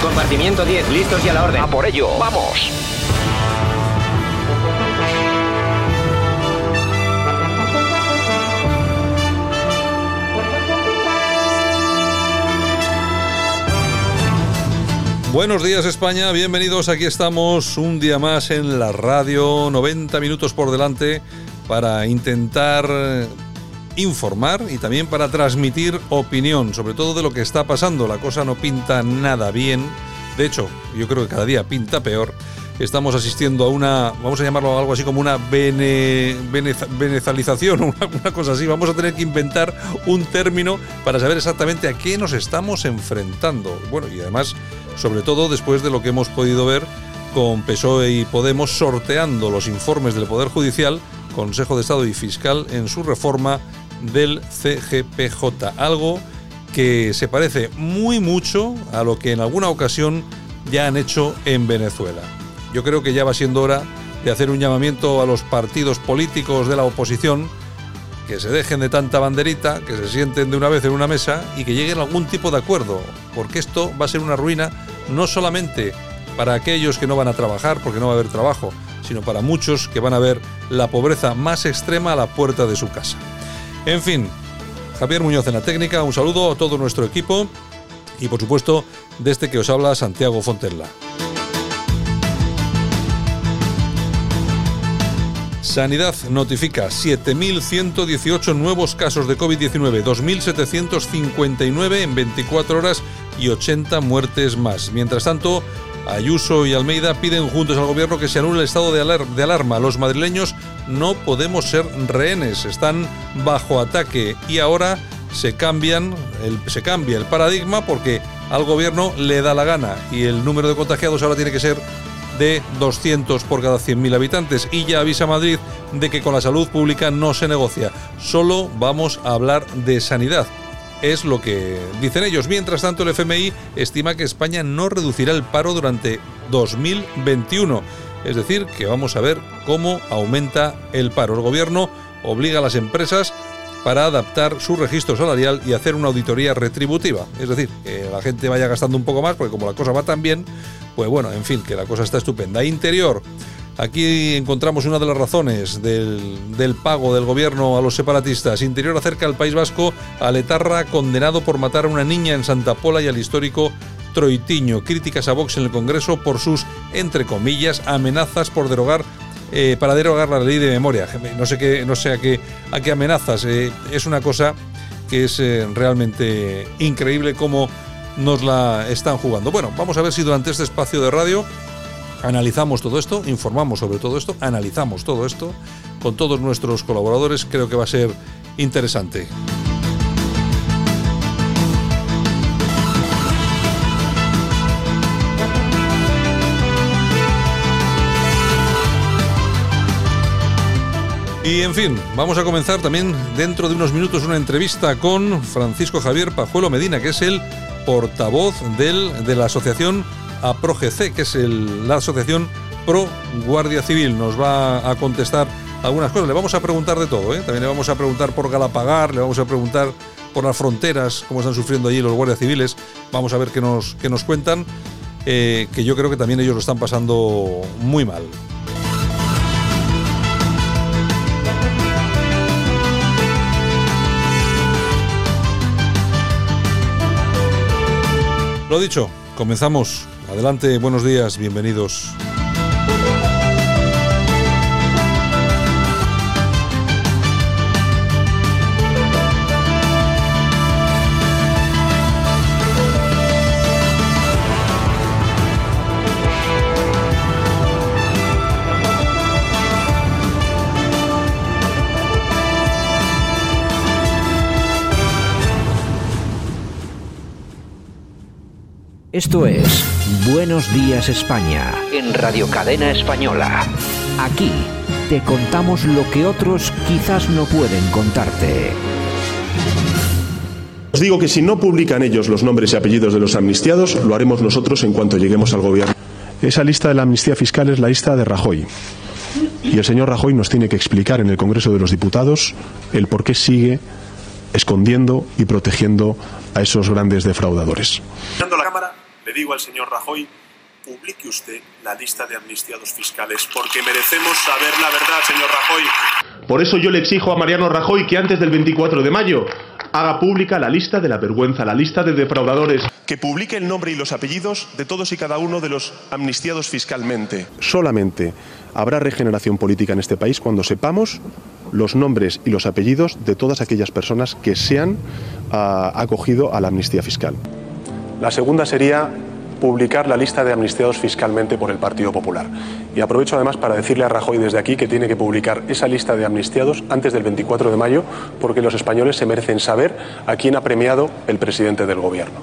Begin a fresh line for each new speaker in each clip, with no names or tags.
Compartimiento 10, listos y a la orden.
A por ello, vamos.
Buenos días España, bienvenidos, aquí estamos un día más en la radio, 90 minutos por delante para intentar informar y también para transmitir opinión, sobre todo de lo que está pasando. La cosa no pinta nada bien, de hecho yo creo que cada día pinta peor. Estamos asistiendo a una, vamos a llamarlo algo así como una bene, beneza- venezalización, una, una cosa así. Vamos a tener que inventar un término para saber exactamente a qué nos estamos enfrentando. Bueno, y además, sobre todo después de lo que hemos podido ver con PSOE y Podemos sorteando los informes del Poder Judicial, Consejo de Estado y Fiscal en su reforma del CGPJ. Algo que se parece muy mucho a lo que en alguna ocasión ya han hecho en Venezuela. Yo creo que ya va siendo hora de hacer un llamamiento a los partidos políticos de la oposición que se dejen de tanta banderita, que se sienten de una vez en una mesa y que lleguen a algún tipo de acuerdo, porque esto va a ser una ruina no solamente para aquellos que no van a trabajar, porque no va a haber trabajo, sino para muchos que van a ver la pobreza más extrema a la puerta de su casa. En fin, Javier Muñoz en la técnica, un saludo a todo nuestro equipo y por supuesto de este que os habla Santiago Fontella. Sanidad notifica 7.118 nuevos casos de COVID-19, 2.759 en 24 horas y 80 muertes más. Mientras tanto, Ayuso y Almeida piden juntos al gobierno que se anule el estado de, alar- de alarma. Los madrileños no podemos ser rehenes, están bajo ataque y ahora se, cambian el, se cambia el paradigma porque al gobierno le da la gana y el número de contagiados ahora tiene que ser de 200 por cada 100.000 habitantes y ya avisa Madrid de que con la salud pública no se negocia, solo vamos a hablar de sanidad. Es lo que dicen ellos. Mientras tanto, el FMI estima que España no reducirá el paro durante 2021. Es decir, que vamos a ver cómo aumenta el paro. El gobierno obliga a las empresas para adaptar su registro salarial y hacer una auditoría retributiva. Es decir, que la gente vaya gastando un poco más, porque como la cosa va tan bien, pues bueno, en fin, que la cosa está estupenda. Interior. Aquí encontramos una de las razones del, del pago del gobierno a los separatistas. Interior acerca al País Vasco a Letarra, condenado por matar a una niña en Santa Pola y al histórico Troitiño. Críticas a Vox en el Congreso por sus, entre comillas, amenazas por derogar eh, para derogar la ley de memoria. No sé qué, no sé a qué, a qué amenazas. eh, es una cosa que es eh, realmente increíble cómo nos la están jugando. Bueno, vamos a ver si durante este espacio de radio analizamos todo esto, informamos sobre todo esto, analizamos todo esto con todos nuestros colaboradores. Creo que va a ser interesante. Y en fin, vamos a comenzar también dentro de unos minutos una entrevista con Francisco Javier Pajuelo Medina, que es el portavoz del, de la asociación APROGC, que es la asociación Pro Guardia Civil. Nos va a contestar algunas cosas. Le vamos a preguntar de todo, ¿eh? También le vamos a preguntar por Galapagar, le vamos a preguntar por las fronteras, cómo están sufriendo allí los guardias civiles. Vamos a ver qué nos, qué nos cuentan, eh, que yo creo que también ellos lo están pasando muy mal. Lo dicho, comenzamos. Adelante, buenos días, bienvenidos.
Esto es Buenos Días España.
En Radio Cadena Española.
Aquí te contamos lo que otros quizás no pueden contarte.
Os digo que si no publican ellos los nombres y apellidos de los amnistiados, lo haremos nosotros en cuanto lleguemos al gobierno. Esa lista de la amnistía fiscal es la lista de Rajoy. Y el señor Rajoy nos tiene que explicar en el Congreso de los Diputados el por qué sigue escondiendo y protegiendo a esos grandes defraudadores.
Mirando la Cámara, le digo al señor Rajoy, publique usted la lista de amnistiados fiscales, porque merecemos saber la verdad, señor Rajoy.
Por eso yo le exijo a Mariano Rajoy que antes del 24 de mayo haga pública la lista de la vergüenza, la lista de defraudadores. Que publique el nombre y los apellidos de todos y cada uno de los amnistiados fiscalmente. Solamente habrá regeneración política en este país cuando sepamos los nombres y los apellidos de todas aquellas personas que se han ah, acogido a la amnistía fiscal. La segunda sería publicar la lista de amnistiados fiscalmente por el Partido Popular. Y aprovecho además para decirle a Rajoy desde aquí que tiene que publicar esa lista de amnistiados antes del 24 de mayo, porque los españoles se merecen saber a quién ha premiado el presidente del Gobierno.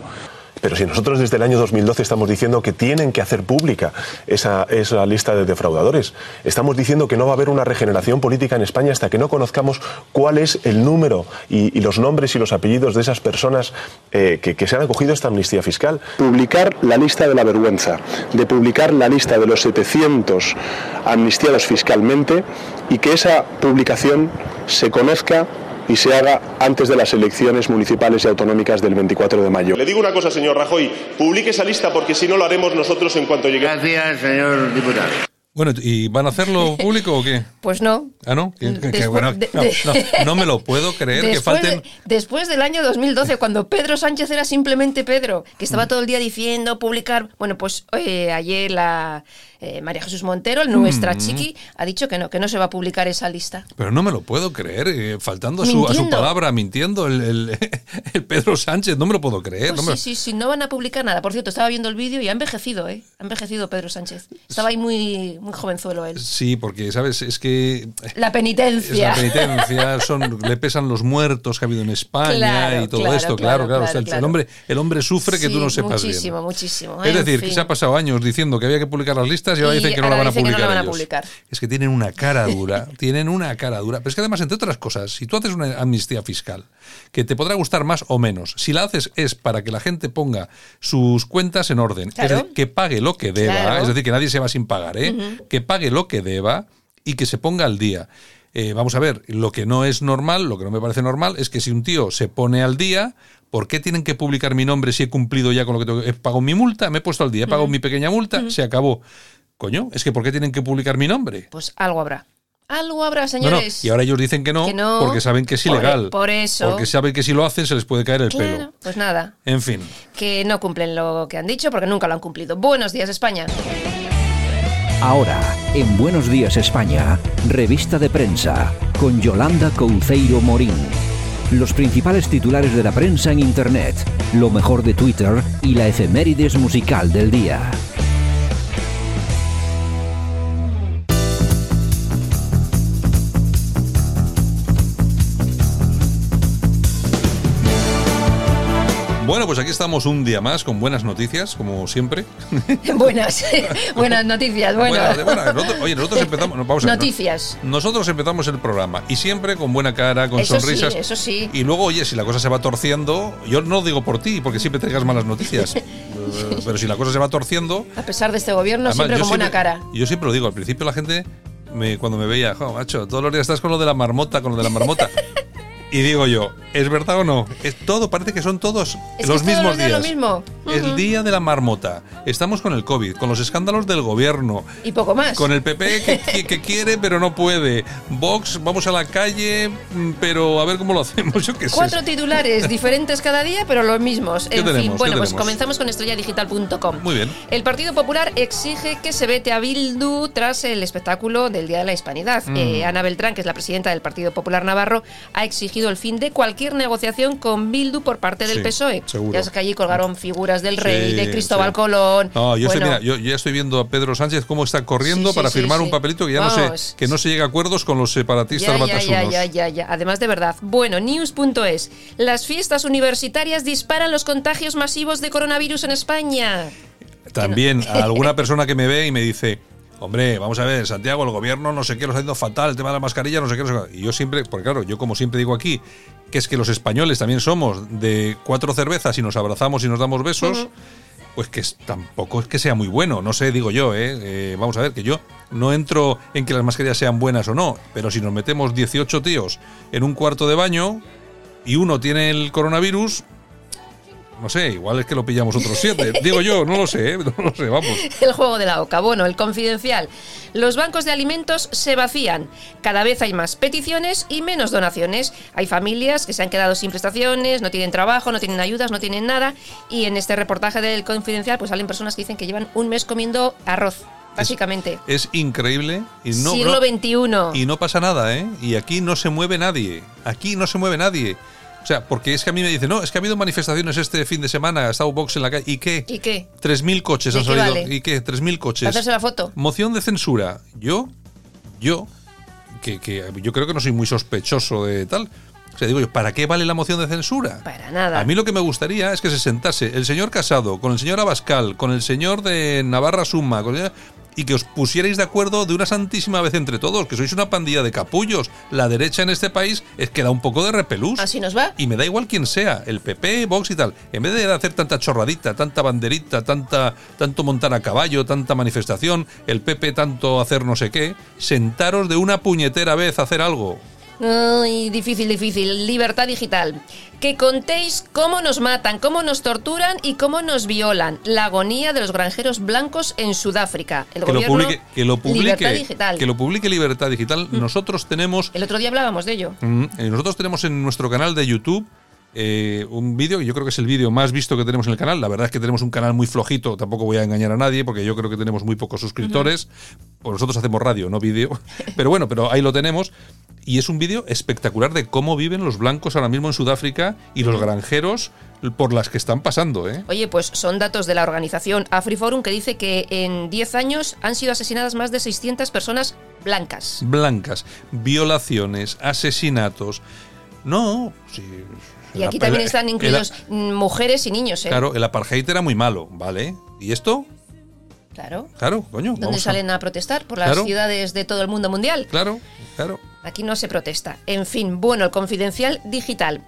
Pero si nosotros desde el año 2012 estamos diciendo que tienen que hacer pública esa, esa, lista de defraudadores, estamos diciendo que no va a haber una regeneración política en España hasta que no conozcamos cuál es el número y, los nombres y los apellidos de esas personas eh, que, que se han acogido a esta amnistía fiscal. Publicar la lista de la vergüenza, de publicar la lista de los 700 amnistiados fiscalmente y que esa publicación se conozca y se haga antes de las elecciones municipales y autonómicas del 24 de mayo. Le digo una cosa, señor Rajoy, publique esa lista porque si no lo haremos nosotros en cuanto lleguemos.
Gracias, señor diputado.
Bueno, ¿y van a hacerlo público o qué?
Pues no.
Ah, ¿no? Que, que,
Después-
bueno,
de-
no,
de-
no, no me lo puedo creer que falten...
de- después del año 2012, cuando Pedro Sánchez era simplemente Pedro, que
Mm.
estaba todo el día diciendo, publicar. Bueno, pues eh, ayer la eh, María Jesús Montero, nuestra
Mm.
chiqui, ha dicho que no, que no se va a publicar esa lista.
Pero no me lo puedo creer, eh, faltando a su, a su palabra, mintiendo el, el- el Pedro Sánchez, no me lo puedo creer.
Pues
no
sí, sí, sí, no van a publicar nada. Por cierto, estaba viendo el vídeo y ha envejecido, ¿eh? Ha envejecido Pedro Sánchez. Estaba ahí muy, muy jovenzuelo él.
Sí, porque, ¿sabes? Es que
La
es
penitencia.
la penitencia, son, le pesan los muertos que ha habido en España
Claro,
y todo
claro,
esto,
claro,
claro, claro.
claro,
O sea, el- hombre, el hombre sufre que
Sí,
tú no sepas
muchísimo,
bien.
muchísimo.
Es
En
decir, que se ha pasado años diciendo que había que publicar las listas y ahora dicen que no la van a
no
publicar.
la van a publicar.
Es que tienen una cara dura, tienen una cara dura. Pero es que además, entre otras cosas, si tú haces una amnistía fiscal, que te podrá gustar más o menos, si la haces es para que la gente ponga sus cuentas en orden, es
Claro.
decir, que pague lo que deba,
Claro.
es decir, que nadie se va sin pagar, ¿eh? Que pague lo que deba y que se ponga al día. Eh, vamos a ver, lo que no es normal, lo que no me parece normal, es que si un tío se pone al día, ¿por qué tienen que publicar mi nombre si he cumplido ya con lo que tengo? He pagado mi multa, me he puesto al día, he pagado mi pequeña multa, se acabó. Coño, es que ¿por qué tienen que publicar mi nombre?
Pues algo habrá. Algo habrá,
No, no,
señores.
y ahora ellos dicen que no,
Que no,
porque saben que es
por-
ilegal.
por eso.
Porque saben que si lo hacen se les puede caer el
Claro,
pelo.
pues nada.
En fin.
Que no cumplen lo que han dicho porque nunca lo han cumplido. Buenos días, España.
Ahora, en Buenos Días España, revista de prensa, con Yolanda Couceiro Morín. Los principales titulares de la prensa en Internet, lo mejor de Twitter y la efemérides musical del día.
Bueno, pues aquí estamos un día más con buenas noticias, como siempre.
Buenas, buenas noticias. Bueno.
Buenas- buenas. Nosotros- oye, nosotros empezamos. no, vamos a
Noticias.
Nosotros empezamos el programa y siempre con buena cara, con
Eso sí,
sonrisas.
eso sí.
Y luego, oye, si la cosa se va torciendo, yo no digo por ti, porque siempre traigas malas noticias. Pero si la cosa se va torciendo.
A pesar de este gobierno,
además,
siempre con buena
siempre-
cara.
Yo siempre lo digo, al principio la gente, me, cuando me veía, jo, macho, todos los días estás con lo de la marmota, con lo de la marmota. Y digo yo, ¿es verdad o no? Es todo, parece que son todos
Es
los mismos
días lo mismo.
El día de la marmota. Estamos con el COVID, con los escándalos del gobierno,
Y poco más.
con el PP que, que- que quiere pero no puede. Vox, vamos a la calle, mm, pero a ver cómo lo hacemos. Yo qué sé.
Cuatro titulares diferentes cada día, pero los mismos.
¿Qué
En fin, bueno,
¿Qué
pues
tenemos?
comenzamos con estrelladigital.com.
Muy bien.
El Partido Popular exige que se vete a Bildu tras el espectáculo del Día de la Hispanidad.
Mm.
Eh, Ana Beltrán, que es la presidenta del Partido Popular Navarro, ha exigido el fin de cualquier negociación con Bildu por parte del
Sí,
PSOE.
seguro.
Ya es que allí colgaron figuras del rey,
Sí,
de Cristóbal
sí.
Colón.
No, yo, estoy,
Bueno,
mira, yo, ya estoy viendo a Pedro Sánchez cómo está corriendo para firmar un papelito que ya no
Vamos.
sé, que no se llega a acuerdos con los separatistas
ya, ya, ya, ya, ya, ya. Además de verdad. Bueno, news.es. Las fiestas universitarias disparan los contagios masivos de coronavirus en España.
También a alguna persona que me ve y me dice, hombre, vamos a ver, Santiago, el gobierno no sé qué, lo está haciendo fatal, el tema de la mascarilla, no sé qué, no sé qué. Y yo siempre, porque claro, yo como siempre digo aquí, que es que los españoles también somos de cuatro cervezas y nos abrazamos y nos damos besos. Pues que es- tampoco es que sea muy bueno, no sé, digo yo, ¿eh? Eh, Vamos a ver, que yo no entro en que las mascarillas sean buenas o no, pero si nos metemos 18 tíos en un cuarto de baño y uno tiene el coronavirus, no sé, igual es que lo pillamos otros siete. Digo yo, no lo sé, ¿eh? no lo sé, vamos.
El juego de la oca. Bueno, el confidencial. Los bancos de alimentos se vacían. Cada vez hay más peticiones y menos donaciones. Hay familias que se han quedado sin prestaciones, no tienen trabajo, no tienen ayudas, no tienen nada. Y en este reportaje del confidencial, pues salen personas que dicen que llevan un mes comiendo arroz, básicamente.
Es increíble y no,
Siglo
no-
XXI.
y no pasa nada, ¿eh? Y aquí no se mueve nadie. Aquí no se mueve nadie. O sea, porque es que a mí me dicen, no, es que ha habido manifestaciones este fin de semana, ha estado Vox en la calle. ¿Y qué?
¿Y qué?
3.000 coches
¿De
han salido.
vale?
¿Y qué? 3.000 coches.
Hacerse la foto.
Moción de censura. Yo, yo, que, que yo creo que no soy muy sospechoso de tal. O sea, digo yo, ¿para qué vale la moción de censura?
Para nada.
A mí lo que me gustaría es que se sentase el señor Casado con el señor Abascal, con el señor de Navarra Suma, con el- y que os pusierais de acuerdo de una santísima vez entre todos, que sois una pandilla de capullos. La derecha en este país es que da un poco de repelús.
Así nos va.
Y me da igual quién sea, el PP, Vox y tal. En vez de hacer tanta chorradita, tanta banderita, tanta, tanto montar a caballo, tanta manifestación, el PP tanto hacer no sé qué, sentaros de una puñetera vez a hacer algo.
Ay, difícil, difícil. Libertad digital. Que contéis cómo nos matan, cómo nos torturan y cómo nos violan. La agonía de los granjeros blancos en Sudáfrica. El
Que lo
gobierno.
publique, que lo publique,
Libertad digital.
que lo publique Libertad Digital. Nosotros tenemos
El otro día hablábamos de ello.
Mm, eh, Nosotros tenemos en nuestro canal de YouTube eh, un vídeo, que yo creo que es el vídeo más visto que tenemos en el canal. La verdad es que tenemos un canal muy flojito, tampoco voy a engañar a nadie, porque yo creo que tenemos muy pocos suscriptores. Pues nosotros hacemos radio, no vídeo. Pero bueno, pero ahí lo tenemos. Y es un vídeo espectacular de cómo viven los blancos ahora mismo en Sudáfrica y los granjeros por las que están pasando, ¿eh?
Oye, pues son datos de la organización AfriForum que dice que en 10 años han sido asesinadas más de 600 personas blancas.
Blancas, violaciones, asesinatos. No, sí.
Y aquí también están incluidos mujeres y niños, ¿eh?
Claro, el apartheid era muy malo, ¿vale? ¿Y esto?
Claro.
Claro, coño.
¿Dónde
a-
salen a protestar? Por las
Claro.
ciudades de todo el mundo mundial.
Claro, claro.
Aquí no se protesta. En fin, bueno, el confidencial digital.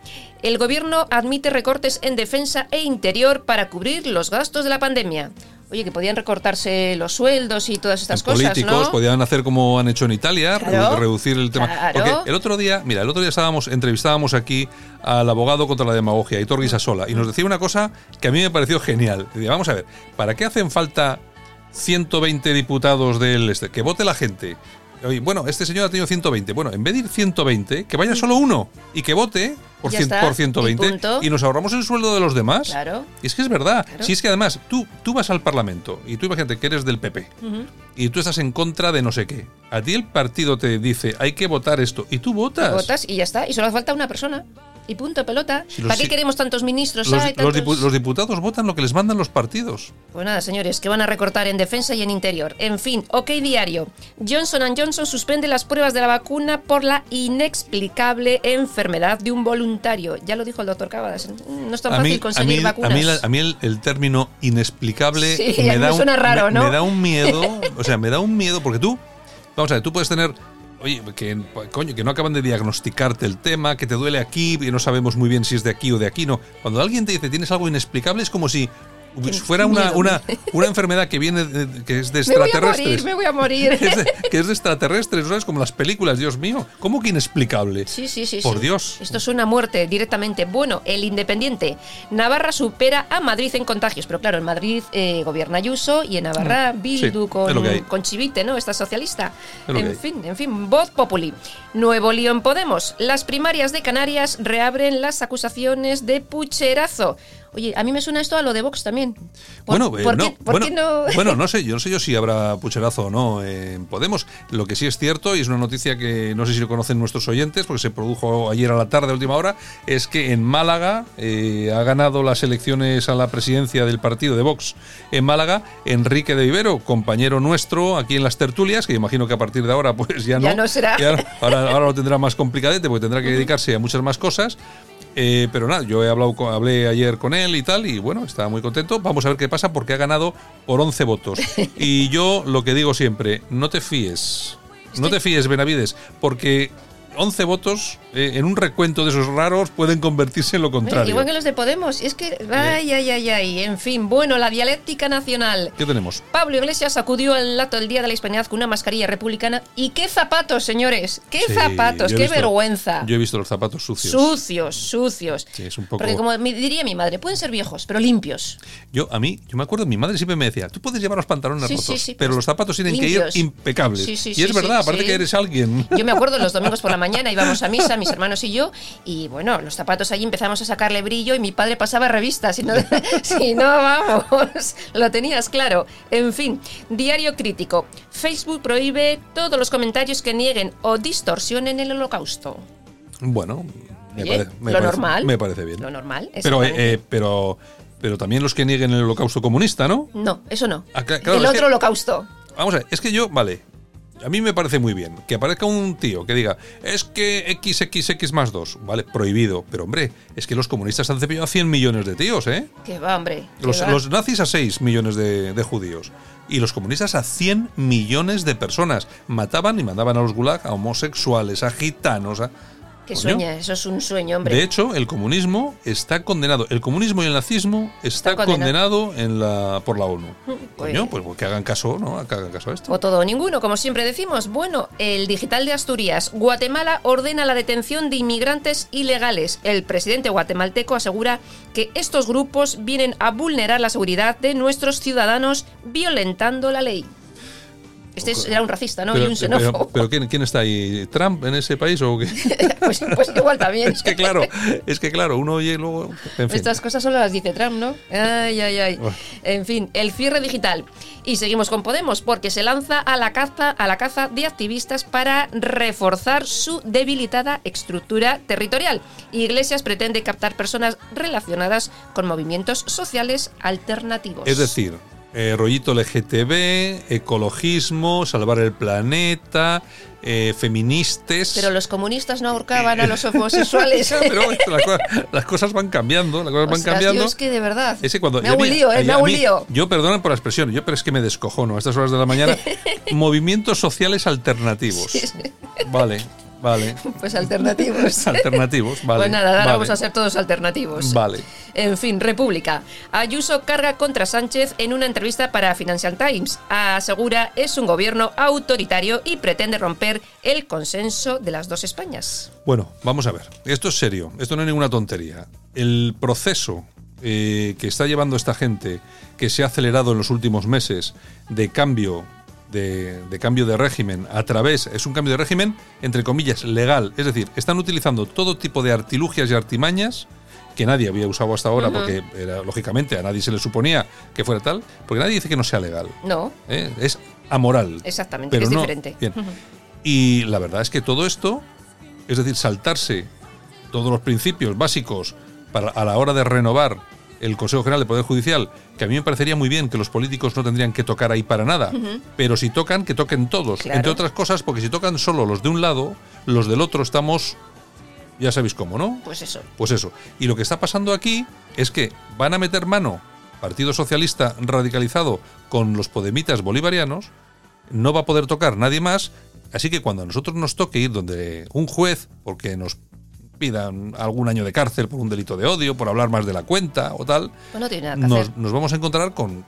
El gobierno admite recortes en defensa e interior para cubrir los gastos de la pandemia. Oye, que podían recortarse los sueldos y todas estas cosas,
políticos
¿no?
podían hacer como han hecho en Italia,
Claro,
reducir el tema.
claro.
Porque el otro día, mira, el otro día estábamos, entrevistábamos aquí al abogado contra la demagogia, Hitor Guisasola, y nos decía una cosa que a mí me pareció genial. Decía, vamos a ver, ¿para qué hacen falta 120 diputados del este? Que vote la gente. Bueno, este señor ha tenido 120. Bueno, en vez de ir 120, que vaya solo uno y que vote por, cien-
está,
por
y
120
punto.
y nos ahorramos el sueldo de los demás.
Claro.
Y es que es verdad.
Claro.
Si es que además tú, tú vas al Parlamento y tú imagínate que eres del PP y tú estás en contra de no sé qué. A ti el partido te dice hay que votar esto y tú votas.
Votas y ya está. Y solo hace falta una persona. Y punto, pelota.
Si
¿Para qué
si-
queremos tantos ministros?
Los,
Ay,
los
tantos-
dipu- los diputados votan lo que les mandan los partidos.
Pues nada, señores, que van a recortar en defensa y en interior. En fin, ok diario. Johnson Johnson suspende las pruebas de la vacuna por la inexplicable enfermedad de un voluntario. Ya lo dijo el doctor Cábadas. No es tan
a
fácil
mí, a
conseguir
mí,
vacunas.
a mí, la- a mí el, el término inexplicable
Sí,
me da un,
suena raro,
me-
¿no?
me da un miedo. o sea, me da un miedo porque tú, vamos a ver, tú puedes tener. Oye, que, coño, que no acaban de diagnosticarte el tema, que te duele aquí y no sabemos muy bien si es de aquí o de aquí, no. Cuando alguien te dice tienes algo inexplicable es como si fuera una, una, una enfermedad que viene de- que es de
me voy a
extraterrestres.
morir, me voy a morir.
que, es de, que es de extraterrestres, ¿sabes? Como las películas, Dios mío. ¿Cómo que inexplicable?
Sí, sí, sí.
Por
sí.
Dios.
Esto es una muerte directamente. Bueno, el Independiente. Navarra supera a Madrid en contagios. Pero claro, en Madrid eh, gobierna Ayuso y en Navarra Bildu
Mm. que hay.
con, con Chivite, ¿no? Esta socialista. En fin, en fin. Voz Populi. Nuevo lío en Podemos. Las primarias de Canarias reabren las acusaciones de pucherazo. Oye, a mí me suena esto a lo de Vox también. ¿Por,
Bueno, eh,
¿por
no,
qué, por
bueno,
qué no?
bueno, no sé, yo no sé yo si habrá pucherazo o no en Podemos. Lo que sí es cierto, y es una noticia que no sé si lo conocen nuestros oyentes, porque se produjo ayer a la tarde, a última hora, es que en Málaga eh, ha ganado las elecciones a la presidencia del partido de Vox en Málaga Enrique de Vivero, compañero nuestro aquí en las tertulias, que imagino que a partir de ahora pues ya no.
Ya no será.
ya ahora, ahora lo tendrá más complicadete, porque tendrá que dedicarse a muchas más cosas. Eh, pero nada, yo he hablado con- hablé ayer con él y tal, y bueno, estaba muy contento. Vamos a ver qué pasa porque ha ganado por 11 votos. Y yo lo que digo siempre, no te fíes, no te fíes, Benavides, porque 11 votos eh, en un recuento de esos raros pueden convertirse en lo contrario.
Igual que los de Podemos. Es que, ay, ay, ay, ay. En fin, bueno, la dialéctica nacional.
¿Qué tenemos?
Pablo Iglesias acudió al lato del Día de la Hispanidad con una mascarilla republicana. ¿Y qué zapatos, señores? ¿Qué
Sí,
zapatos? ¡Qué
visto-
vergüenza!
Yo he visto los zapatos sucios.
Sucios, sucios.
Sí, es un poco.
Porque como me diría mi madre, pueden ser viejos, pero limpios.
Yo, a mí, yo me acuerdo, mi madre siempre me decía, tú puedes llevar los pantalones
Sí,
rotos,
sí, sí,
pero
pues,
los zapatos tienen
limpios.
que ir impecables.
Sí, sí,
y es verdad,
sí.
que eres alguien.
Yo me acuerdo los domingos por la mañana íbamos a misa, mis hermanos y yo, y bueno, los zapatos allí empezamos a sacarle brillo y mi padre pasaba revistas. Si no, si no vamos, lo tenías claro. En fin, diario crítico. Facebook prohíbe todos los comentarios que nieguen o distorsionen el holocausto.
Bueno, me,
Oye,
pare- me
lo
parece,
normal.
me parece bien.
Lo normal.
Pero, eh, pero, pero también los que nieguen el holocausto comunista, ¿no?
no, eso no.
Ah, claro,
el otro
que-
holocausto.
Vamos a ver, es que yo, vale, a mí me parece muy bien que aparezca un tío que diga, es que XXX más 2, vale, prohibido, pero hombre, es que los comunistas han cepillado a 100 millones de tíos, ¿eh?
Que va, hombre. que
Los,
va.
los nazis a 6 millones de, de judíos. Y los comunistas a 100 millones de personas. Mataban y mandaban a los gulag a homosexuales, a gitanos. A... Coño.
sueña, eso es un sueño, hombre.
De hecho, el comunismo está condenado. El comunismo y el nazismo está,
Está condenado.
condenado en la, por la ONU.
Pues-
Coño, pues que hagan caso, ¿no? Que hagan caso a esto.
O todo o ninguno, como siempre decimos. Bueno, el digital de Asturias. Guatemala ordena la detención de inmigrantes ilegales. El presidente guatemalteco asegura que estos grupos vienen a vulnerar la seguridad de nuestros ciudadanos violentando la ley. Este es- era un racista, ¿no? y un xenófobo.
pero- pero ¿quién, quién está ahí? ¿Trump en ese país o qué?
pues, pues igual también.
es que claro, es que claro, uno oye y luego. En fin.
Estas cosas solo las dice Trump, ¿no? Ay, ay, ay. En fin, el cierre digital. Y seguimos con Podemos, porque se lanza a la caza, a la caza de activistas para reforzar su debilitada estructura territorial. Iglesias pretende captar personas relacionadas con movimientos sociales alternativos.
Es decir, eh, rollito LGTB, ecologismo, salvar el planeta, eh, feministas.
Pero los comunistas no ahorcaban a los homosexuales.
Pero las, cosas, las cosas van cambiando, las cosas van cambiando.
es que de verdad.
Cuando,
me hago un lío, ¿eh?
a
Me hago un lío.
Yo, perdonen por la expresión, yo pero es que me descojono a estas horas de la mañana. movimientos sociales alternativos.
Sí.
Vale, vale.
Pues alternativos.
Alternativos, vale.
Pues nada, ahora
vale.
vamos a ser todos alternativos.
Vale.
En fin, República. Ayuso carga contra Sánchez en una entrevista para Financial Times. Asegura es un gobierno autoritario y pretende romper el consenso de las dos Españas.
Bueno, vamos a ver. Esto es serio. Esto no es ninguna tontería. El proceso eh, que está llevando esta gente, que se ha acelerado en los últimos meses, de cambio de, de cambio de régimen a través, es un cambio de régimen, entre comillas, legal. Es decir, están utilizando todo tipo de artilugias y artimañas que nadie había usado hasta ahora, porque era, lógicamente a nadie se le suponía que fuera tal, porque nadie dice que no sea legal.
No,
¿eh? Es amoral.
exactamente,
Pero
es
no-
diferente.
bien. Y la verdad es que todo esto, es decir, saltarse todos los principios básicos para, a la hora de renovar el Consejo General de Poder Judicial, que a mí me parecería muy bien que los políticos no tendrían que tocar ahí para nada, pero si tocan, que toquen todos,
Claro.
entre otras cosas, porque si tocan solo los de un lado, los del otro estamos, ya sabéis cómo, ¿no?
Pues eso.
Pues eso. Y lo que está pasando aquí es que van a meter mano Partido Socialista radicalizado con los podemitas bolivarianos, no va a poder tocar nadie más, así que cuando a nosotros nos toque ir donde un juez, porque nos pidan algún año de cárcel por un delito de odio, por hablar más de la cuenta o tal,
Pues no tiene nada que
nos,
hacer.
nos vamos a encontrar con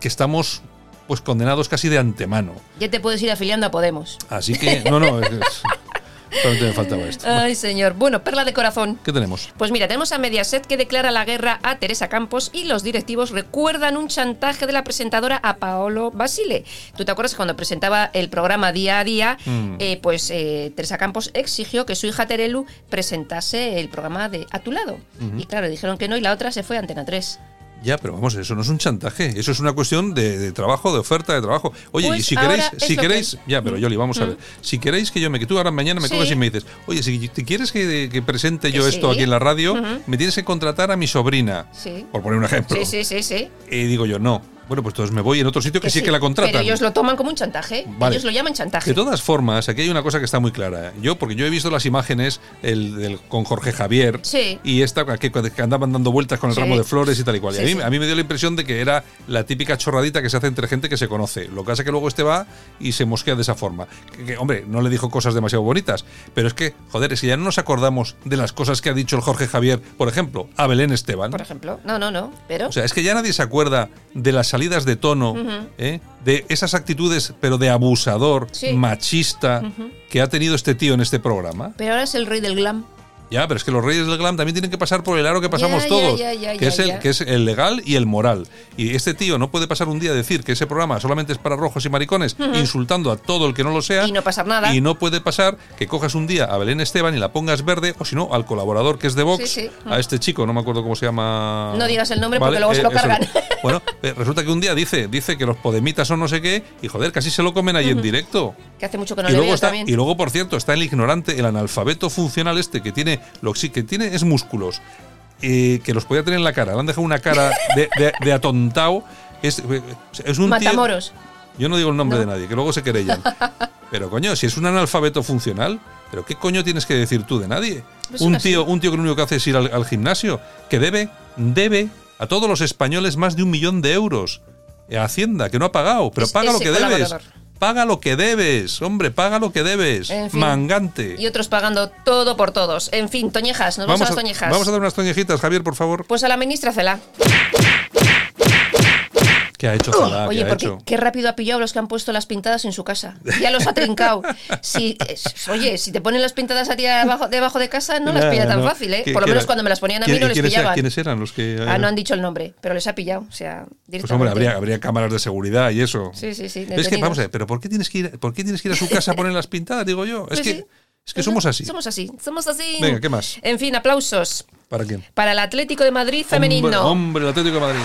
que estamos pues condenados casi de antemano.
Ya te puedes ir afiliando a Podemos.
Así que, no, no, es- es- Solamente me faltaba esto.
Ay, señor. Bueno, perla de corazón.
¿Qué tenemos?
Pues mira, tenemos a Mediaset que declara la guerra a Teresa Campos y los directivos recuerdan un chantaje de la presentadora a Paolo Basile. ¿Tú te acuerdas que cuando presentaba el programa día a día,
Mm.
eh, pues eh, Teresa Campos exigió que su hija Terelu presentase el programa de A tu lado? Y claro, dijeron que no y la otra se fue a Antena 3.
Ya, pero vamos, eso no es un chantaje, eso es una cuestión de, de trabajo, de oferta de trabajo. Oye,
Pues
y si queréis, si
que-
queréis, ya, pero Yoli, vamos a ver. Si queréis que yo me que tú ahora mañana me
Sí.
coges y me dices, oye, si te quieres que, que presente yo esto aquí en la radio, me tienes que contratar a mi sobrina,
Sí.
por poner un ejemplo.
Sí, sí, sí, sí.
Y digo yo, no. Bueno, pues entonces me voy en otro sitio que, sí que la
Pero
contratan.
ellos lo toman como un chantaje.
Vale.
Ellos lo llaman chantaje.
De todas formas, aquí hay una cosa que está muy clara. Yo, porque yo he visto las imágenes el, con Jorge Javier
Sí.
y esta que, que andaban dando vueltas con el
Sí.
ramo de flores y tal y cual. Y a, mí, a mí me dio la impresión de que era la típica chorradita que se hace entre gente que se conoce. Lo que pasa es que luego este va y se mosquea de esa forma. Que, hombre, no le dijo cosas demasiado bonitas, pero es que, joder, es que ya no nos acordamos de las cosas que ha dicho el Jorge Javier, por ejemplo, a Belén Esteban.
Por ejemplo. No, no, no. Pero.
O sea, es que ya nadie se acuerda de las salidas de tono. ¿eh? de esas actitudes, pero de abusador,
Sí.
machista, que ha tenido este tío en este programa.
Pero ahora es el rey del glam.
Ya, pero es que los reyes del glam también tienen que pasar por el aro que pasamos todos, que, es el, que es el legal y el moral. Y este tío no puede pasar un día a decir que ese programa solamente es para rojos y maricones, insultando a todo el que no lo sea.
Y no pasar nada.
Y no puede pasar que cojas un día a Belén Esteban y la pongas verde, o si no, al colaborador que es de Vox,
Sí, sí.
a este chico, no me acuerdo cómo se llama.
No digas el nombre porque luego se lo
eso.
cargan.
Bueno, eh, resulta que un día dice, dice que los podemitas son no sé qué, y joder, casi se lo comen ahí en directo.
Que hace mucho que no
y,
le
luego
veo
está,
también.
y luego, por cierto, está el ignorante, el analfabeto funcional este, que tiene, lo que sí que tiene es músculos, eh, que los podía tener en la cara. Le han dejado una cara de, de, de atontao. Es, es un tío-
Matamoros.
yo no digo el nombre
No.
de nadie, que luego se querellan. Pero coño, si es un analfabeto funcional, ¿pero qué coño tienes que decir tú de nadie?
Pues
un
así.
tío, un tío que lo único que hace es ir al, al gimnasio, que debe, debe a todos los españoles más de un millón de euros. A Hacienda, que no ha pagado, pero
Es
paga lo que debes. Paga lo que debes, hombre, paga lo que debes.
En fin.
Mangante.
Y otros pagando todo por todos. En fin, toñejas, nos vamos, a las toñejas.
vamos a dar unas toñejitas, Javier, por favor.
Pues a la ministra Cela.
¿Qué ha hecho? ¿Qué
Oye,
ha
porque
hecho?
qué rápido ha pillado a los que han puesto las pintadas en su casa. Ya los ha trincado. Si, oye, si te ponen las pintadas a ti debajo, debajo de casa, no las pilla tan
no.
fácil, ¿eh?
¿Qué-
Por lo
qué
menos
era?
cuando me las ponían a mí
¿Quién-
no les pillaban.
¿Quiénes eran los que.?
Ah, no han dicho el nombre, pero les ha pillado. O sea.
Pues hombre, habría, habría cámaras de seguridad y eso.
Sí, sí, sí.
Es que
detenidos.
vamos a ver, pero ¿por qué tienes que ir, por qué tienes que ir a su casa a poner las pintadas? Digo yo. Es
Pues
que,
sí.
es que somos así.
Somos así, somos así.
Venga, ¿qué más?
En fin, aplausos
¿Para quién?
para el Atlético de Madrid femenino.
Hombre, hombre, el Atlético de Madrid.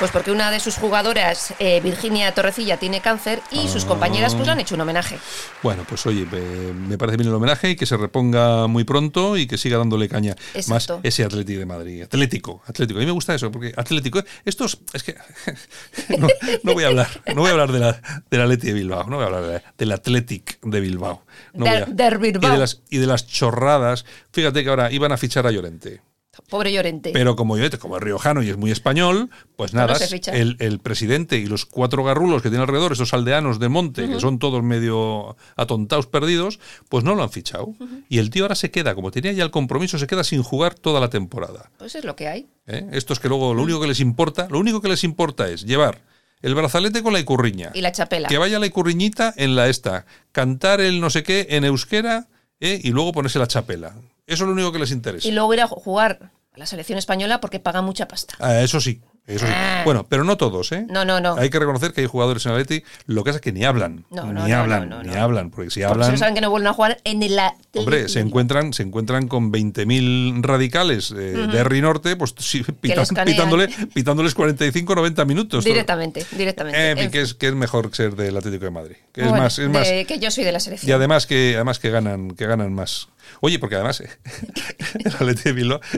Pues porque una de sus jugadoras, eh, Virginia Torrecilla, tiene cáncer y sus compañeras pues le han hecho un homenaje.
Bueno, pues oye, me, parece bien el homenaje y que se reponga muy pronto y que siga dándole caña.
Exacto.
Más ese Atlético de Madrid. Atlético, Atlético. A mí me gusta eso, porque Atlético. Estos. Es que. No, no voy a hablar. No voy a hablar de la, de Atleti de Bilbao. No voy a hablar de la- del Athletic de Bilbao. No voy a-
der Bilbao.
Y de, las, y de las chorradas. Fíjate que ahora iban a fichar a Llorente.
Pobre Llorente.
Pero como Llorente, como es riojano y es muy español, pues
no
nada, el, el presidente y los cuatro garrulos que tiene alrededor, esos aldeanos de monte, que son todos medio atontados perdidos, pues no lo han fichado. Y el tío ahora se queda, como tenía ya el compromiso, se queda sin jugar toda la temporada.
Pues es lo que hay.
¿eh? Estos que luego lo único que les importa, lo único que les importa es llevar el brazalete con la icurriña.
Y la chapela.
Que vaya la icurriñita en la esta, cantar el no sé qué en euskera ¿eh? y luego ponerse la chapela. Eso es lo único que les interesa.
Y luego ir a jugar a la selección española porque paga mucha pasta.
Ah, eso sí, eso sí.
Ah.
Bueno, pero no todos, ¿eh?
No, no, no.
Hay que reconocer que hay jugadores en Atleti, lo que pasa es que ni hablan.
No,
ni
no, no,
hablan,
no, no,
ni hablan, porque si
Porque
hablan,
solo saben que no vuelven a jugar en el
hombre, se encuentran, se encuentran con 20.000 radicales eh, de RI Norte, pues sí, pitan- pitándole, pitándoles 45 90 minutos.
Directamente, directamente.
Eh, en que es, que es mejor ser del Atlético de Madrid. Que es más, es más,
de- que yo soy de la selección.
y además que además que ganan, que ganan más. Oye, porque además de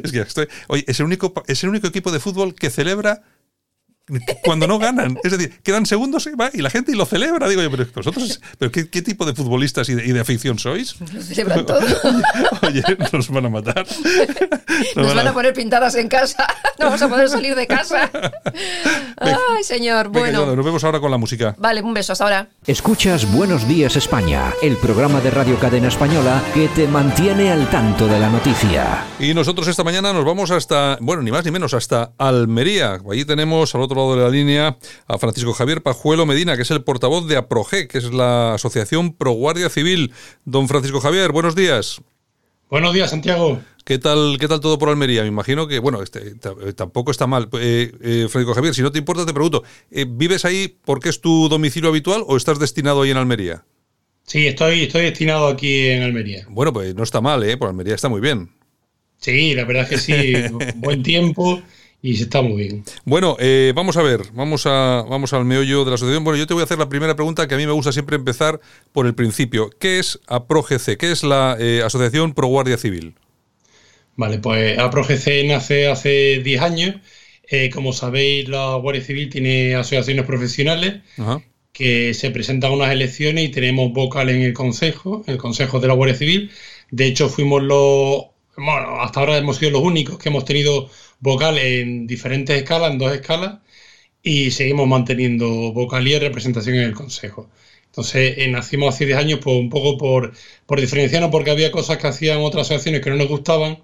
es que estoy, oye, es el único es el único equipo de fútbol que celebra cuando no ganan. Es decir, quedan segundos y va y la gente y lo celebra. Digo yo, pero vosotros, pero qué, qué tipo de futbolistas y de, y de afición sois?
Lo celebran todo.
Oye, nos van a matar.
Nos van a poner pintadas en casa. No vamos a poder salir de casa. Ay, señor.
Venga,
Bueno.
Yolanda, nos vemos ahora con la música.
Vale, un beso hasta ahora.
Escuchas Buenos Días España, el programa de Radio Cadena Española que te mantiene al tanto de la noticia.
Y nosotros esta mañana nos vamos hasta, bueno, ni más ni menos, hasta Almería. Allí tenemos al otro otro lado de la línea a Francisco Javier Pajuelo Medina, que es el portavoz de APROGE, que es la Asociación Pro Guardia Civil. Don Francisco Javier, buenos días.
Buenos días, Santiago.
¿Qué tal, qué tal todo por Almería? Me imagino que, bueno, este, tampoco está mal. Eh, eh, Francisco Javier, si no te importa, te pregunto, eh, ¿vives ahí porque es tu domicilio habitual o estás destinado ahí en Almería?
Sí, estoy, estoy destinado aquí en Almería.
Bueno, pues no está mal, ¿eh? Por Almería está muy bien.
Sí, la verdad es que sí, buen tiempo y se está muy bien.
Bueno, eh, vamos a ver, vamos, a, vamos al meollo de la asociación. Bueno, yo te voy a hacer la primera pregunta que a mí me gusta siempre empezar por el principio. ¿Qué es APROGC? ¿Qué es la eh, Asociación Pro Guardia Civil?
Vale, pues APROGC nace hace 10 años. Eh, como sabéis, la Guardia Civil tiene asociaciones profesionales que se presentan unas elecciones y tenemos vocal en el Consejo, el Consejo de la Guardia Civil. De hecho, fuimos los, bueno, hasta ahora hemos sido los únicos que hemos tenido vocal en diferentes escalas, en dos escalas, y seguimos manteniendo vocalía y representación en el Consejo. Entonces, eh, nacimos hace 10 años pues, un poco por, por diferenciarnos, porque había cosas que hacían otras asociaciones que no nos gustaban.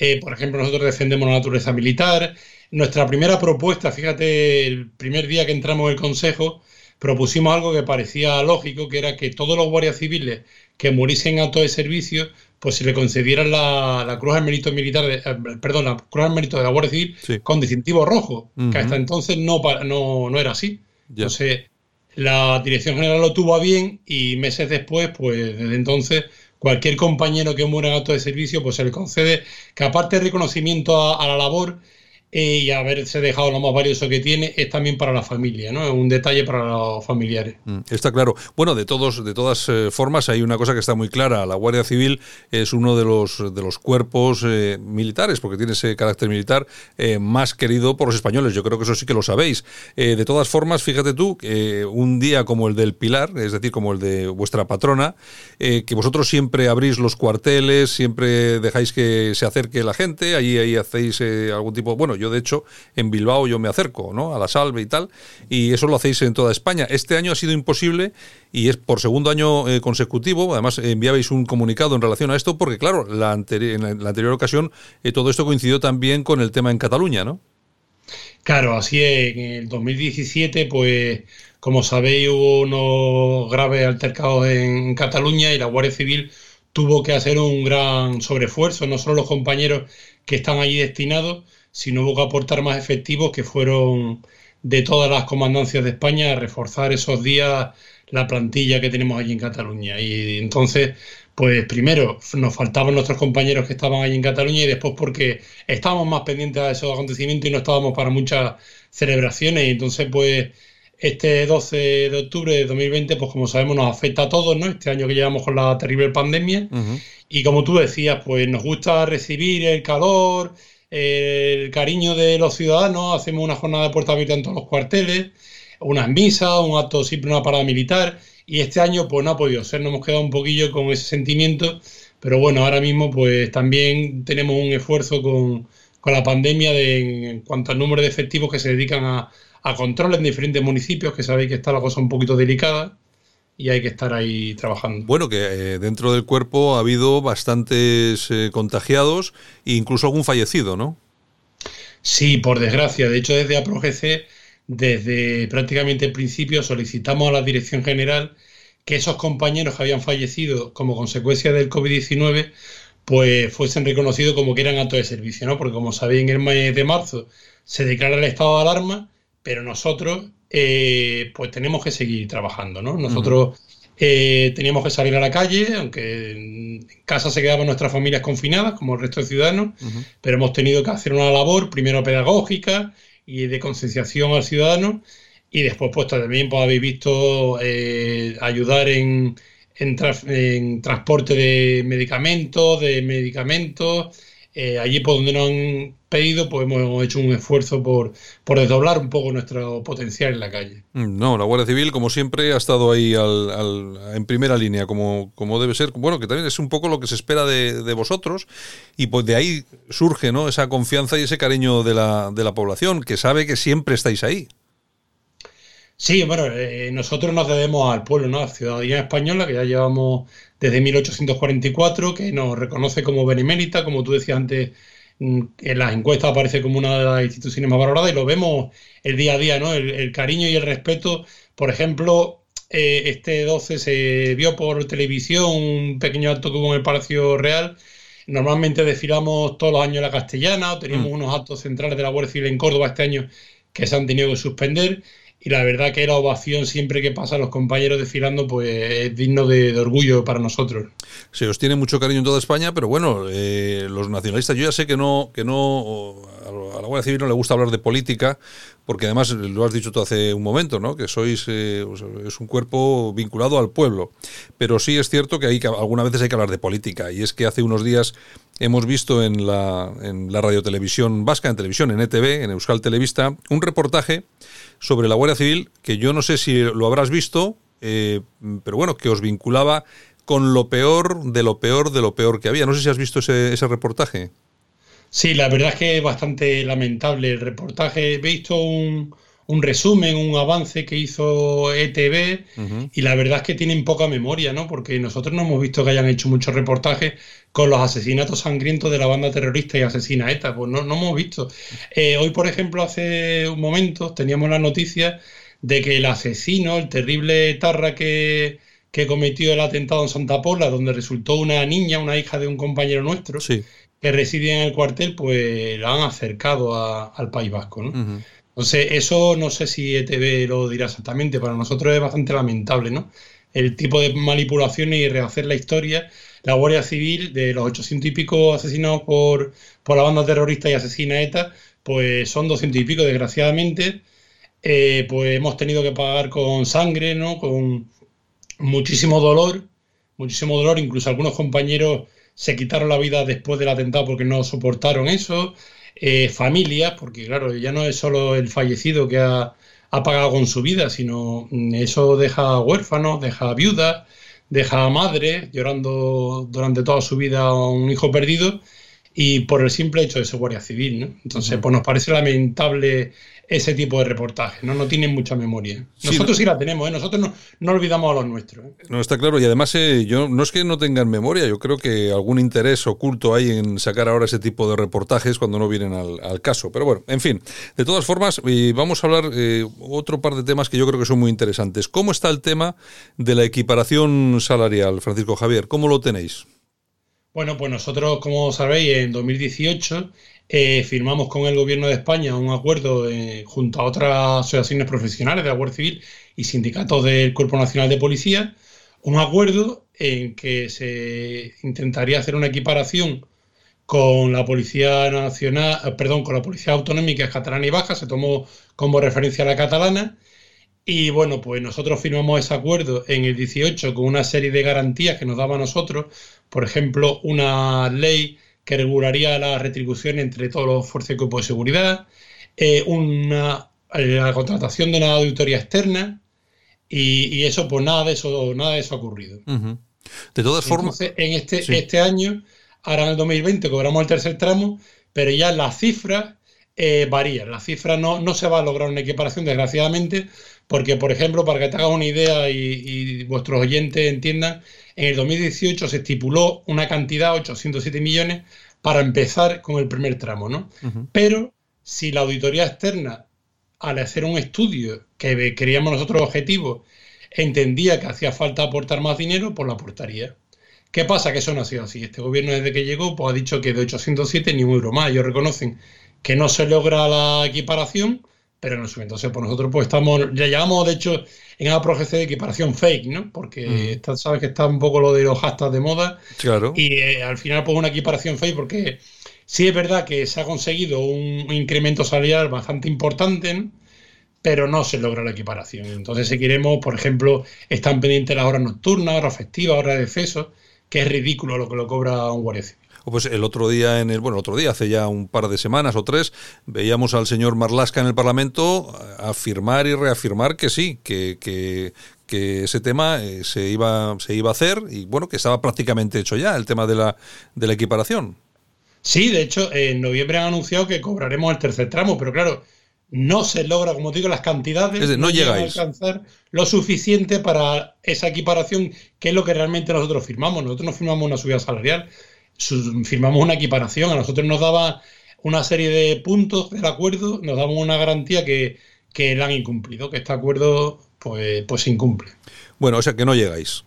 Eh, por ejemplo, nosotros defendemos la naturaleza militar. Nuestra primera propuesta, fíjate, el primer día que entramos en el Consejo, propusimos algo que parecía lógico, que era que todos los guardias civiles que muriesen a todo el servicio, pues se le concedieran la, Cruz al Mérito Militar, eh, perdón, la Cruz al Mérito de la Guardia Civil con distintivo rojo, que hasta entonces no, no, no era así. Entonces, la Dirección General lo tuvo a bien y meses después, pues desde entonces, cualquier compañero que muera en acto de servicio, pues se le concede que aparte de reconocimiento a la labor, eh, y haberse dejado lo más valioso que tiene es también para la familia, ¿no? Es un detalle para los familiares.
Mm, está claro. Bueno, de todos, de todas eh, formas, hay una cosa que está muy clara. La Guardia Civil es uno de los de los cuerpos eh, militares, porque tiene ese carácter militar más querido por los españoles. Yo creo que eso sí que lo sabéis. de todas formas, fíjate tú, un día como el del Pilar, es decir, como el de vuestra patrona, que vosotros siempre abrís los cuarteles, siempre dejáis que se acerque la gente, allí ahí hacéis algún tipo, bueno, yo, de hecho, en Bilbao yo me acerco, ¿no? A la salve y tal. Y eso lo hacéis en toda España. Este año ha sido imposible y es por segundo año eh, consecutivo. Además, enviabais un comunicado en relación a esto porque, claro, la en la, anterior ocasión eh, todo esto coincidió también con el tema en Cataluña, ¿no?
Claro, así es. En el 2017, pues, como sabéis, hubo unos graves altercados en Cataluña y la Guardia Civil tuvo que hacer un gran sobreesfuerzo, no solo los compañeros que están allí destinados, no hubo que aportar más efectivos que fueron de todas las comandancias de España a reforzar esos días la plantilla que tenemos allí en Cataluña. Y entonces, pues primero nos faltaban nuestros compañeros que estaban allí en Cataluña y después porque estábamos más pendientes de esos acontecimientos y no estábamos para muchas celebraciones. Y entonces, pues este 12 de octubre de 2020, pues como sabemos, nos afecta a todos, ¿no? Este año que llevamos con la terrible pandemia. Y como tú decías, pues nos gusta recibir el calor, el cariño de los ciudadanos, hacemos una jornada de puerta abierta en todos los cuarteles, unas misas, un acto simple, una parada militar, y este año pues no ha podido ser, nos hemos quedado un poquillo con ese sentimiento, pero bueno, ahora mismo pues también tenemos un esfuerzo con, la pandemia de, en cuanto al número de efectivos que se dedican a, a controles en diferentes municipios, que sabéis que está la cosa un poquito delicada y hay que estar ahí trabajando.
Bueno, que eh, dentro del cuerpo ha habido bastantes eh, contagiados e incluso algún fallecido, ¿no?
Sí, por desgracia. De hecho, desde APROGC, desde prácticamente el principio, solicitamos a la Dirección General que esos compañeros que habían fallecido como consecuencia del COVID-19 pues fuesen reconocidos como que eran actos de servicio, ¿no? Porque como sabéis, en el mes de marzo se declara el estado de alarma, pero nosotros eh, pues tenemos que seguir trabajando, ¿no? Nosotros eh, teníamos que salir a la calle, aunque en casa se quedaban nuestras familias confinadas, como el resto de ciudadanos, pero hemos tenido que hacer una labor, primero pedagógica y de concienciación al ciudadano, y después, pues también pues, habéis visto eh, ayudar en, en, transporte de medicamentos, de medicamentos, eh, allí por donde nos han pedido, pues hemos hecho un esfuerzo por, por desdoblar un poco nuestro potencial en la calle.
Mm, no, la Guardia Civil, como siempre, ha estado ahí en primera línea, como, como debe ser. Bueno, que también es un poco lo que se espera de, vosotros, y pues de ahí surge ¿no? esa confianza y ese cariño de la, de la población, que sabe que siempre estáis ahí.
Sí, bueno, eh, nosotros nos debemos al pueblo, ¿no? A la ciudadanía española, que ya llevamos desde 1844, que nos reconoce como benemérita, como tú decías antes, mm, en las encuestas aparece como una de las instituciones más valoradas y lo vemos el día a día, ¿no? El, cariño y el respeto. Por ejemplo, eh, este 12 se vio por televisión un pequeño acto que hubo en el Palacio Real. Normalmente desfilamos todos los años la castellana, o teníamos mm. unos actos centrales de la Guardia Civil en Córdoba este año que se han tenido que suspender y la verdad que la ovación siempre que pasa a los compañeros desfilando pues es digno de, orgullo para nosotros.
Se os tiene mucho cariño en toda España, pero bueno, eh, los nacionalistas, yo ya sé que no, que no a la Guardia Civil no le gusta hablar de política, porque además lo has dicho tú hace un momento, ¿no? Que sois eh, es un cuerpo vinculado al pueblo, pero sí es cierto que hay que algunas veces hay que hablar de política y es que hace unos días hemos visto en la en la radiotelevisión vasca, en televisión, en ETV, en Euskal Televista, un reportaje sobre la Guardia Civil, que yo no sé si lo habrás visto, eh, pero bueno, que os vinculaba con lo peor de lo peor de lo peor que había. No sé si has visto ese, ese reportaje.
Sí, la verdad es que es bastante lamentable el reportaje. He visto un, un resumen, un avance que hizo ETV y la verdad es que tienen poca memoria, ¿no? Porque nosotros no hemos visto que hayan hecho muchos reportajes con los asesinatos sangrientos de la banda terrorista y asesina ETA, pues no, no hemos visto. Eh, hoy, por ejemplo, hace un momento teníamos la noticia de que el asesino, el terrible Tarra que, que cometió el atentado en Santa Pola, donde resultó una niña, una hija de un compañero nuestro, que residía en el cuartel, pues la han acercado al País Vasco, ¿no? Entonces, eso no sé si ETV lo dirá exactamente, para nosotros es bastante lamentable, ¿no? El tipo de manipulaciones y rehacer la historia. La Guardia Civil, de los 800 y pico asesinados por, por la banda terrorista y asesina ETA, pues son 200 y pico, desgraciadamente. Eh, pues hemos tenido que pagar con sangre, ¿no? Con muchísimo dolor, muchísimo dolor. Incluso algunos compañeros se quitaron la vida después del atentado porque no soportaron eso. Eh, familias, porque claro, ya no es solo el fallecido que ha, pagado con su vida, sino mm, eso deja huérfanos, deja viudas, deja a madre llorando durante toda su vida a un hijo perdido y por el simple hecho de ser guardia civil. ¿no? Entonces, pues nos parece lamentable ese tipo de reportajes, ¿no? No tienen mucha memoria. Nosotros sí, la tenemos, ¿eh? Nosotros no, no, olvidamos a los nuestros. ¿eh?
No, está claro. Y además, eh, yo no es que no tengan memoria, yo creo que algún interés oculto hay en sacar ahora ese tipo de reportajes cuando no vienen al, caso. Pero bueno, en fin. De todas formas, vamos a hablar otro par de temas que yo creo que son muy interesantes. ¿Cómo está el tema de la equiparación salarial, Francisco Javier? ¿Cómo lo tenéis?
Bueno, pues nosotros, como sabéis, en 2018 eh, firmamos con el Gobierno de España un acuerdo eh, junto a otras asociaciones profesionales de la Guardia Civil y sindicatos del Cuerpo Nacional de Policía, un acuerdo en que se intentaría hacer una equiparación con la Policía Nacional, eh, perdón, con la Policía Autonómica Catalana y Baja, se tomó como referencia la catalana. Y bueno, pues nosotros firmamos ese acuerdo en el 18 con una serie de garantías que nos daba a nosotros, por ejemplo, una ley que regularía la retribución entre todos los fuerzas de cuerpo de seguridad, eh, una, eh, la contratación de una auditoría externa, y, eso, pues nada de eso, nada de eso ha ocurrido.
De todas formas.
En este, este año, ahora en el 2020, cobramos el tercer tramo, pero ya las cifras eh, varían. Las cifras no, no se va a lograr una equiparación, desgraciadamente, porque, por ejemplo, para que te hagas una idea y, vuestros oyentes entiendan, en el 2018 se estipuló una cantidad, 807 millones, para empezar con el primer tramo, ¿no? Pero si la auditoría externa, al hacer un estudio que queríamos nosotros objetivos, entendía que hacía falta aportar más dinero, pues lo aportaría. ¿Qué pasa? Que eso no ha sido así. Este gobierno desde que llegó pues, ha dicho que de 807 ni un euro más. Ellos reconocen que no se logra la equiparación, pero no sube. Entonces, pues nosotros pues estamos, ya llamamos de hecho en APROGC de equiparación fake, ¿no? Porque mm. sabes que está un poco lo de los hashtags de moda.
Claro.
Y eh, al final pues una equiparación fake porque sí es verdad que se ha conseguido un, incremento salarial bastante importante, pero no se logra la equiparación. Entonces, si queremos, por ejemplo, están pendientes las horas nocturnas, horas festivas, horas de exceso, que es ridículo lo que lo cobra un guardia
pues el otro día en el bueno el otro día hace ya un par de semanas o tres veíamos al señor Marlasca en el Parlamento afirmar y reafirmar que sí que, que, ese tema eh, se iba se iba a hacer y bueno que estaba prácticamente hecho ya el tema de la de la equiparación
sí de hecho en noviembre han anunciado que cobraremos el tercer tramo pero claro no se logra, como digo, las cantidades,
no, no a
alcanzar lo suficiente para esa equiparación, que es lo que realmente nosotros firmamos. Nosotros no firmamos una subida salarial, firmamos una equiparación. A nosotros nos daba una serie de puntos del acuerdo, nos daban una garantía que, que la han incumplido, que este acuerdo pues, pues se incumple.
Bueno, o sea que no llegáis.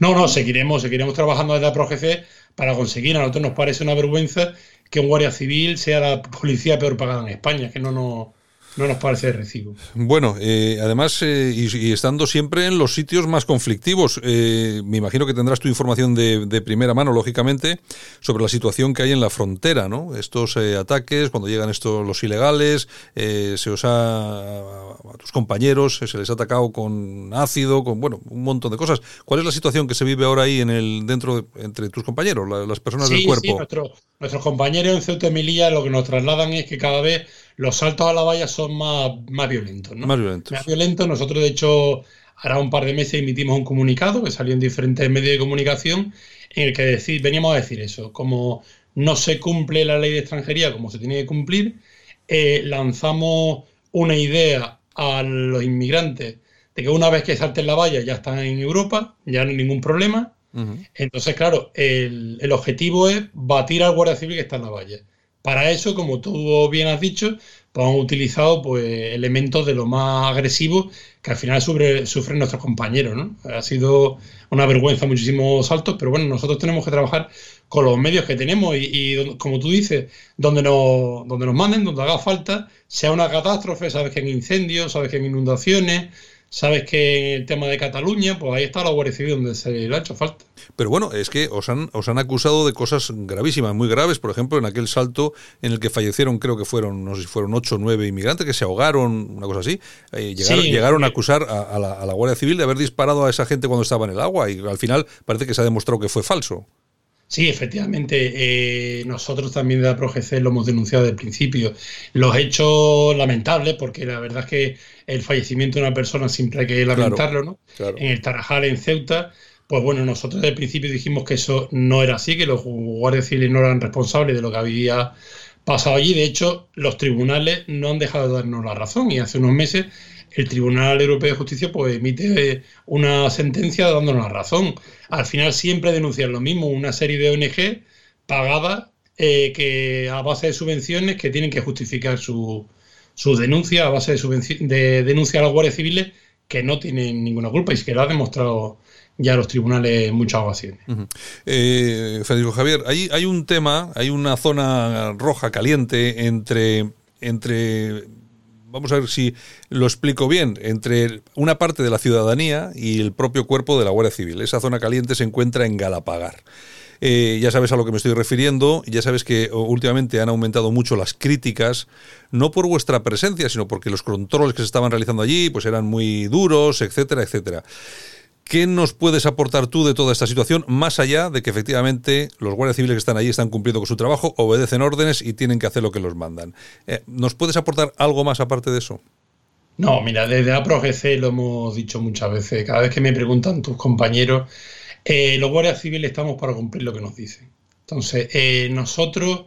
No, no, seguiremos, seguiremos trabajando desde la ProGC para conseguir. A nosotros nos parece una vergüenza que un guardia civil sea la policía peor pagada en España, que no nos no nos parece de recibo.
Bueno, eh, además, eh, y, estando siempre en los sitios más conflictivos, eh, me imagino que tendrás tu información de, primera mano, lógicamente, sobre la situación que hay en la frontera, ¿no? Estos ataques, cuando llegan estos los ilegales, se os ha, a tus compañeros se les ha atacado con ácido, con, bueno, un montón de cosas. ¿Cuál es la situación que se vive ahora ahí en el dentro entre tus compañeros, las personas del cuerpo?
Sí, nuestros compañeros en Ceuta y Melilla lo que nos trasladan es que cada vez los saltos a la valla son más, más violentos, ¿no?
Más violentos.
Más violentos. Nosotros, de hecho, ahora un par de meses emitimos un comunicado que salió en diferentes medios de comunicación en el que decir, veníamos a decir eso, como no se cumple la ley de extranjería como se tiene que cumplir, eh, lanzamos una idea a los inmigrantes de que una vez que salten la valla ya están en Europa, ya no hay ningún problema. Entonces, claro, el, el, objetivo es batir al guardia civil que está en la valla. Para eso, como tú bien has dicho, pues han utilizado pues, elementos de lo más agresivos que al final sufren nuestros compañeros. ¿no? Ha sido una vergüenza muchísimos saltos, pero bueno, nosotros tenemos que trabajar con los medios que tenemos y, como tú dices, donde nos, donde nos manden, donde haga falta, sea una catástrofe, sabes que hay incendios, sabes que hay inundaciones, Sabes que el tema de Cataluña, pues ahí está la Guardia Civil donde se le ha hecho falta.
Pero bueno, es que os han, os han acusado de cosas gravísimas, muy graves. Por ejemplo, en aquel salto en el que fallecieron, creo que fueron, no sé si fueron ocho o nueve inmigrantes que se ahogaron, una cosa así. Eh, llegaron, a acusar a, la, a la Guardia Civil de haber disparado a esa gente cuando estaba en el agua y al final parece que se ha demostrado que fue falso.
Sí, efectivamente. Eh, nosotros también de la ProGC lo hemos denunciado desde el principio. Los hechos lamentables, porque la verdad es que el fallecimiento de una persona siempre hay que lamentarlo, ¿no? En el Tarajal, en Ceuta, pues bueno, nosotros desde el principio dijimos que eso no era así, que los guardias civiles no eran responsables de lo que había pasado allí. De hecho, los tribunales no han dejado de darnos la razón y hace unos meses el Tribunal Europeo de Justicia pues emite una sentencia dándonos la razón. Al final siempre denuncian lo mismo, una serie de ONG pagadas eh, que a base de subvenciones que tienen que justificar su, sus denuncias a base de, de denuncia a los guardias civiles que no tienen ninguna culpa y que lo ha demostrado ya los tribunales en muchas ocasiones.
Federico Javier, hay, hay un tema, hay una zona roja caliente entre, entre vamos a ver si lo explico bien, entre una parte de la ciudadanía y el propio cuerpo de la Guardia Civil. Esa zona caliente se encuentra en Galapagar. Eh, ya sabes a lo que me estoy refiriendo, ya sabes que últimamente han aumentado mucho las críticas, no por vuestra presencia, sino porque los controles que se estaban realizando allí pues eran muy duros, etcétera, etcétera. ¿Qué nos puedes aportar tú de toda esta situación, más allá de que efectivamente los guardias civiles que están allí están cumpliendo con su trabajo, obedecen órdenes y tienen que hacer lo que los mandan? Eh, ¿Nos puedes aportar algo más aparte de eso?
No, mira, desde APROGC lo hemos dicho muchas veces. Cada vez que me preguntan tus compañeros, eh, los guardias civiles estamos para cumplir lo que nos dicen. Entonces, eh, nosotros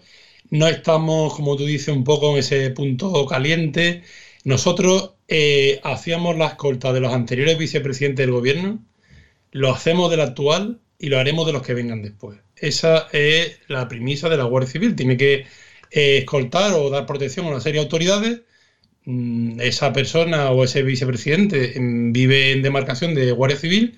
no estamos, como tú dices, un poco en ese punto caliente. Nosotros hacíamos la escolta de los anteriores vicepresidentes del gobierno lo hacemos del actual y lo haremos de los que vengan después. Esa es la premisa de la Guardia Civil. Tiene que eh, escoltar o dar protección a una serie de autoridades. Mm, esa persona o ese vicepresidente mm, vive en demarcación de Guardia Civil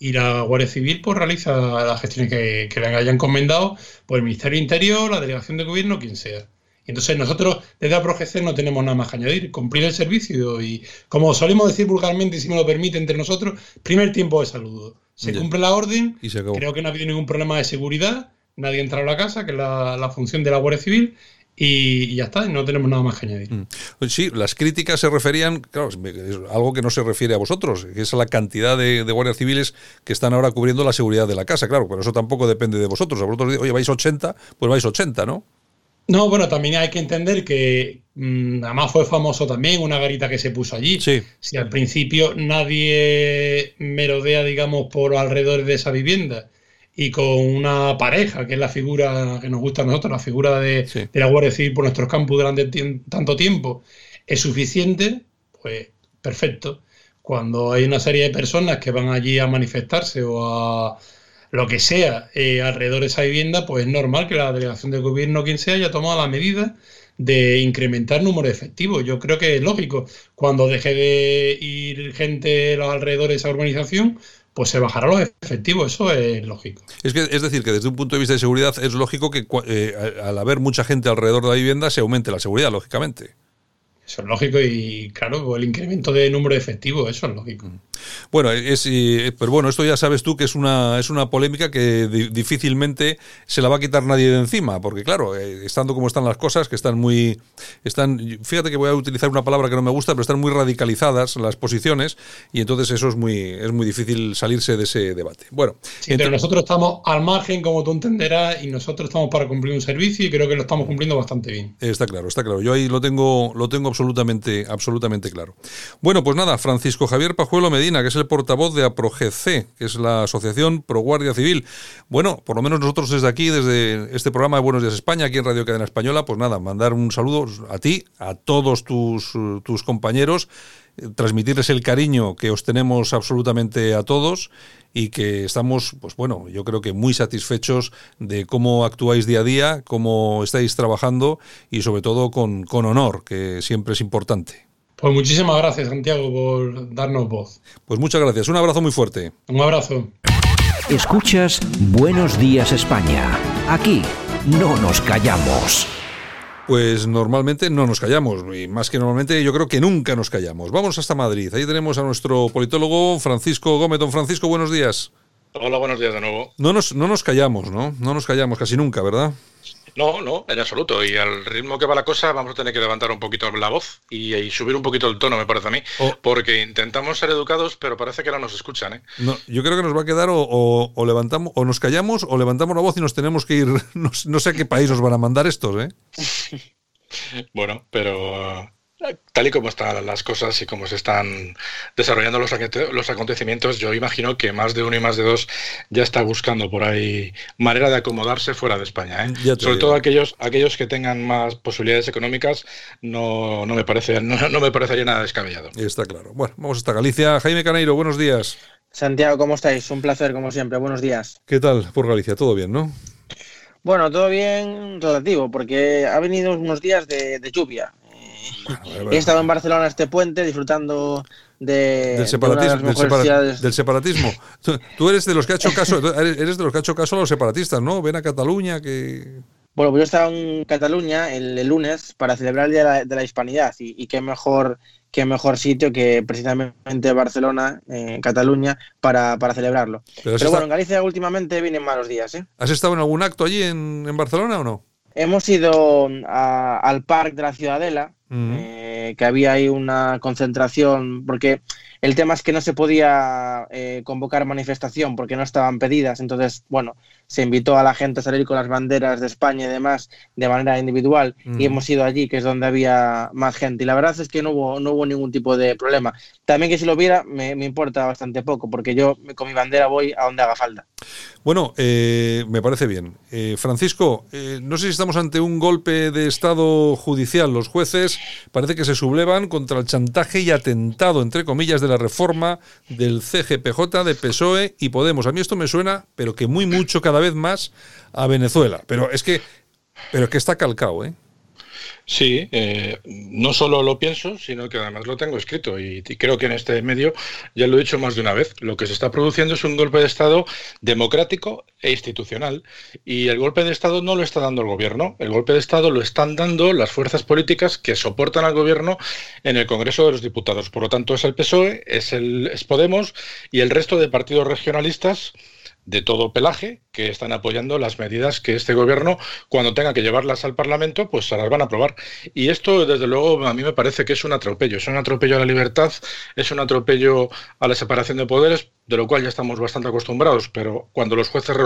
y la Guardia Civil pues, realiza las gestiones que, le hayan encomendado por el Ministerio Interior, la Delegación de Gobierno, quien sea. Entonces nosotros desde la ProGC no tenemos nada más que añadir, cumplir el servicio y como solemos decir vulgarmente, y si me lo permite entre nosotros, primer tiempo de saludo. Se cumple la orden, creo que no ha habido ningún problema de seguridad, nadie ha entrado a la casa, que es la, función de la Guardia Civil, y, ya está, no tenemos nada más que añadir. Mm.
Pues sí, las críticas se referían, claro, es algo que no se refiere a vosotros, que es a la cantidad de, guardias civiles que están ahora cubriendo la seguridad de la casa, claro, pero eso tampoco depende de vosotros. A vosotros, oye, vais 80, pues vais 80, ¿no?
No, bueno, también hay que entender que mm, además fue famoso también una garita que se puso allí.
Sí.
Si al principio nadie merodea, digamos, por alrededor de esa vivienda y con una pareja, que es la figura que nos gusta a nosotros, la figura de, la Guardia Civil por nuestros campus durante tanto tiempo, es suficiente, pues perfecto. Cuando hay una serie de personas que van allí a manifestarse o a lo que sea eh, alrededor de esa vivienda, pues es normal que la delegación de gobierno, quien sea, haya tomado la medida de incrementar el número de efectivos. Yo creo que es lógico. Cuando deje de ir gente a los alrededores de esa urbanización, pues se bajará los efectivos, eso es lógico.
Es, que, es decir, que desde un punto de vista de seguridad es lógico que eh, al haber mucha gente alrededor de la vivienda se aumente la seguridad, lógicamente.
Eso es lógico y claro, el incremento de número de efectivos, eso es lógico.
Bueno, es, pero bueno, esto ya sabes tú que es una, es una polémica que difícilmente se la va a quitar nadie de encima, porque claro, eh, estando como están las cosas, que están muy, están, fíjate que voy a utilizar una palabra que no me gusta, pero están muy radicalizadas las posiciones y entonces eso es muy, es muy difícil salirse de ese debate. Bueno,
pero nosotros estamos al margen, como tú entenderás, y nosotros estamos para cumplir un servicio y creo que lo estamos cumpliendo bastante bien.
Está claro, está claro. Yo ahí lo tengo, lo tengo absolutamente, absolutamente claro. Bueno, pues nada, Francisco Javier Pajuelo Que es el portavoz de APROGC, que es la Asociación Pro Guardia Civil. Bueno, por lo menos nosotros desde aquí, desde este programa de Buenos Días España, aquí en Radio Cadena Española, pues nada, mandar un saludo a ti, a todos tus, tus compañeros, transmitirles el cariño que os tenemos absolutamente a todos y que estamos, pues bueno, yo creo que muy satisfechos de cómo actuáis día a día, cómo estáis trabajando y sobre todo con, con honor, que siempre es importante.
Pues muchísimas gracias, Santiago, por darnos voz.
Pues muchas gracias. Un abrazo muy fuerte.
Un abrazo.
Escuchas Buenos Días España. Aquí no nos callamos.
Pues normalmente no nos callamos, y más que normalmente yo creo que nunca nos callamos. Vamos hasta Madrid. Ahí tenemos a nuestro politólogo Francisco Gómez. Don Francisco, buenos días.
Hola, buenos días de nuevo.
No nos, no nos callamos, ¿no? No nos callamos casi nunca, ¿verdad?
No, no, en absoluto. Y al ritmo que va la cosa, vamos a tener que levantar un poquito la voz y, subir un poquito el tono, me parece a mí. Oh. Porque intentamos ser educados, pero parece que no nos escuchan. ¿eh?
No, yo creo que nos va a quedar o, levantamos, o nos callamos, o levantamos la voz y nos tenemos que ir. No, no sé a qué país nos van a mandar estos, ¿eh?
bueno, pero Tal y como están las cosas y como se están desarrollando los, los, acontecimientos, yo imagino que más de uno y más de dos ya está buscando por ahí manera de acomodarse fuera de España. ¿eh? Sobre todo aquellos, aquellos que tengan más posibilidades económicas, no, no me, parece, no, no, me parecería nada descabellado.
Está claro. Bueno, vamos hasta Galicia. Jaime Caneiro, buenos días.
Santiago, ¿cómo estáis? Un placer, como siempre. Buenos días.
¿Qué tal por Galicia? ¿Todo bien, no?
Bueno, todo bien relativo, porque ha venido unos días de lluvia. He estado en Barcelona este puente disfrutando de,
del separatismo. del, separatismo. Tú, eres de los que ha hecho caso, eres de los que ha hecho caso a los separatistas, ¿no? Ven a Cataluña que.
Bueno, pues yo estaba en Cataluña el, lunes para celebrar el Día de la, Hispanidad y, qué mejor qué mejor sitio que precisamente Barcelona, en Cataluña, para, celebrarlo. Pero, bueno, en Galicia últimamente vienen malos días. ¿eh?
¿Has estado en algún acto allí en, en Barcelona o no?
Hemos ido al Parque de la Ciudadela, eh, que había ahí una concentración, porque el tema es que no se podía eh, convocar manifestación porque no estaban pedidas, entonces, bueno, se invitó a la gente a salir con las banderas de España y demás de manera individual y hemos ido allí, que es donde había más gente. Y la verdad es que no hubo, no hubo ningún tipo de problema. También que si lo hubiera, me, importa bastante poco, porque yo con mi bandera voy a donde haga falta.
Bueno, eh, me parece bien. Eh, Francisco, eh, no sé si estamos ante un golpe de Estado judicial. Los jueces parece que se sublevan contra el chantaje y atentado, entre comillas, de la reforma del CGPJ, de PSOE y Podemos. A mí esto me suena, pero que muy mucho cada vez más a Venezuela. Pero es que, pero que está calcado, ¿eh?
Sí, eh, no solo lo pienso, sino que además lo tengo escrito y, creo que en este medio ya lo he dicho más de una vez. Lo que se está produciendo es un golpe de Estado democrático e institucional y el golpe de Estado no lo está dando el gobierno, el golpe de Estado lo están dando las fuerzas políticas que soportan al gobierno en el Congreso de los Diputados. Por lo tanto, es el PSOE, es, el, es Podemos y el resto de partidos regionalistas de todo pelaje que están apoyando las medidas que este gobierno, cuando tenga que llevarlas al Parlamento, pues se las van a aprobar. Y esto, desde luego, a mí me parece que es un atropello. Es un atropello a la libertad, es un atropello a la separación de poderes, de lo cual ya estamos bastante acostumbrados, pero cuando los jueces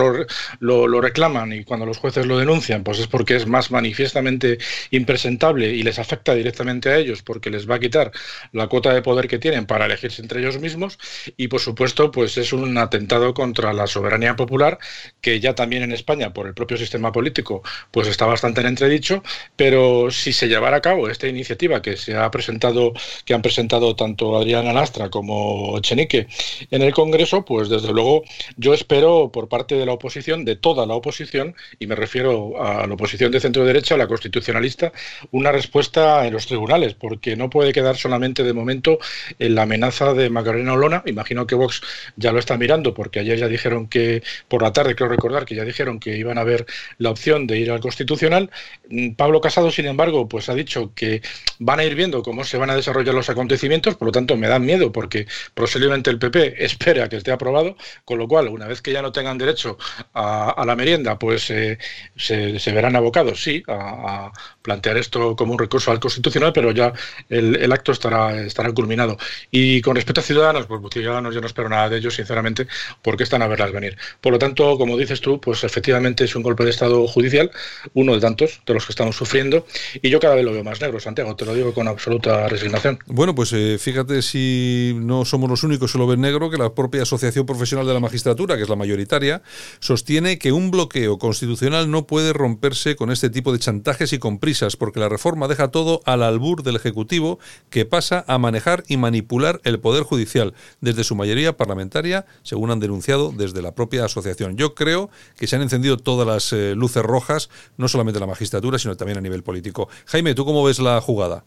lo, reclaman y cuando los jueces lo denuncian, pues es porque es más manifiestamente impresentable y les afecta directamente a ellos porque les va a quitar la cuota de poder que tienen para elegirse entre ellos mismos y por supuesto pues es un atentado contra la soberanía popular que ya también en España por el propio sistema político pues está bastante en entredicho, pero si se llevara a cabo esta iniciativa que se ha presentado que han presentado tanto Adriana Lastra como Echenique en el Congreso Congreso, pues desde luego yo espero por parte de la oposición, de toda la oposición, y me refiero a la oposición de centro-derecha, a la constitucionalista, una respuesta en los tribunales, porque no puede quedar solamente de momento en la amenaza de Macarena Olona. Imagino que Vox ya lo está mirando, porque ayer ya dijeron que, por la tarde creo recordar que ya dijeron que iban a ver la opción de ir al Constitucional. Mm, Pablo Casado, sin embargo, pues ha dicho que van a ir viendo cómo se van a desarrollar los acontecimientos, por lo tanto me dan miedo, porque posiblemente el PP espera que esté aprobado, con lo cual, una vez que ya no tengan derecho a, la merienda, pues eh, se, verán abocados, sí, a, plantear esto como un recurso al Constitucional, pero ya el, acto estará, estará culminado. Y con respecto a Ciudadanos, pues Ciudadanos yo no espero nada de ellos, sinceramente, porque están a verlas venir. Por lo tanto, como dices tú, pues efectivamente es un golpe de Estado judicial, uno de tantos de los que estamos sufriendo, y yo cada vez lo veo más negro, Santiago, te lo digo con absoluta resignación.
Bueno, pues eh, fíjate si no somos los únicos que lo ven negro, que la propia Asociación Profesional de la Magistratura, que es la mayoritaria, sostiene que un bloqueo constitucional no puede romperse con este tipo de chantajes y con prisas, porque la reforma deja todo al albur del Ejecutivo, que pasa a manejar y manipular el Poder Judicial desde su mayoría parlamentaria, según han denunciado desde la propia asociación. Yo creo que se han encendido todas las eh, luces rojas, no solamente en la magistratura, sino también a nivel político. Jaime, ¿tú cómo ves la jugada?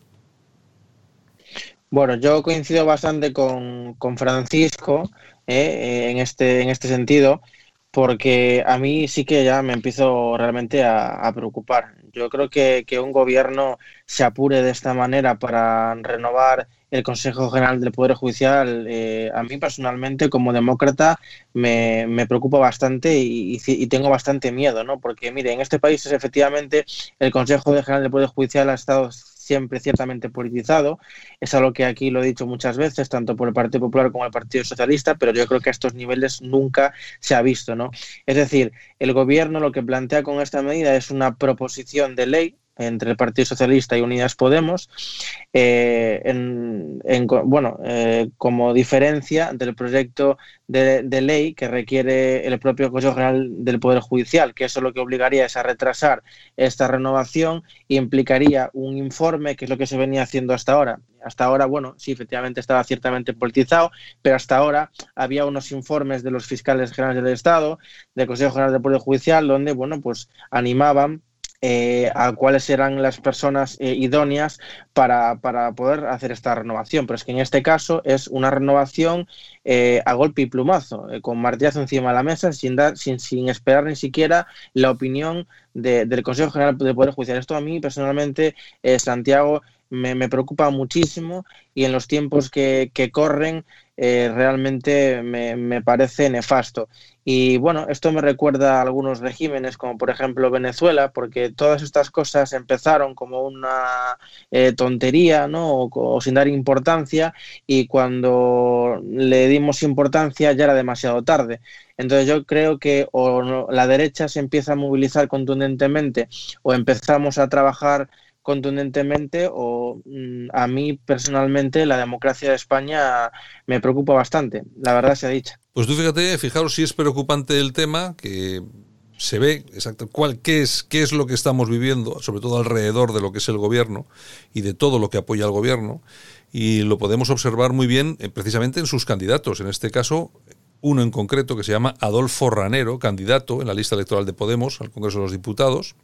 Bueno, yo coincido bastante con, Francisco eh, eh, en, este, en este sentido, porque a mí sí que ya me empiezo realmente a, preocupar. Yo creo que, que, un gobierno se apure de esta manera para renovar el Consejo General del Poder Judicial, eh, a mí personalmente como demócrata me, me preocupa bastante y, y, tengo bastante miedo, ¿no? Porque mire, en este país es efectivamente el Consejo General del Poder Judicial ha estado siempre ciertamente politizado. Es algo que aquí lo he dicho muchas veces, tanto por el Partido Popular como el Partido Socialista, pero yo creo que a estos niveles nunca se ha visto, ¿no? Es decir, el gobierno lo que plantea con esta medida es una proposición de ley entre el Partido Socialista y Unidas Podemos, eh, en, bueno, eh, como diferencia del proyecto de, ley que requiere el propio Consejo General del Poder Judicial, que eso lo que obligaría es a retrasar esta renovación e implicaría un informe, que es lo que se venía haciendo hasta ahora. Hasta ahora, bueno, sí, efectivamente estaba ciertamente politizado, pero hasta ahora había unos informes de los fiscales generales del Estado, del Consejo General del Poder Judicial, donde, bueno, pues animaban eh, a cuáles eran las personas eh, idóneas para, poder hacer esta renovación. Pero es que en este caso es una renovación eh, a golpe y plumazo, con martillazo encima de la mesa, sin, dar, sin, sin esperar ni siquiera la opinión del Consejo General de Poder Judicial. Esto a mí personalmente, Santiago, me, preocupa muchísimo y en los tiempos que, que corren realmente me, me, parece nefasto. Y bueno, esto me recuerda a algunos regímenes, como por ejemplo Venezuela, porque todas estas cosas empezaron como una eh, tontería, ¿no? O, sin dar importancia, y cuando le dimos importancia ya era demasiado tarde. Entonces yo creo que o la derecha se empieza a movilizar contundentemente o empezamos a trabajar contundentemente o mm, a mí personalmente la democracia de España me preocupa bastante, la verdad se ha dicho.
Pues tú fíjate, fijaros si es preocupante el tema, que se ve exacto cuál, qué, es, qué es lo que estamos viviendo, sobre todo alrededor de lo que es el gobierno y de todo lo que apoya al gobierno, y lo podemos observar muy bien eh, precisamente en sus candidatos. En este caso, uno en concreto que se llama Adolfo Ranero, candidato en la lista electoral de Podemos al Congreso de los Diputados,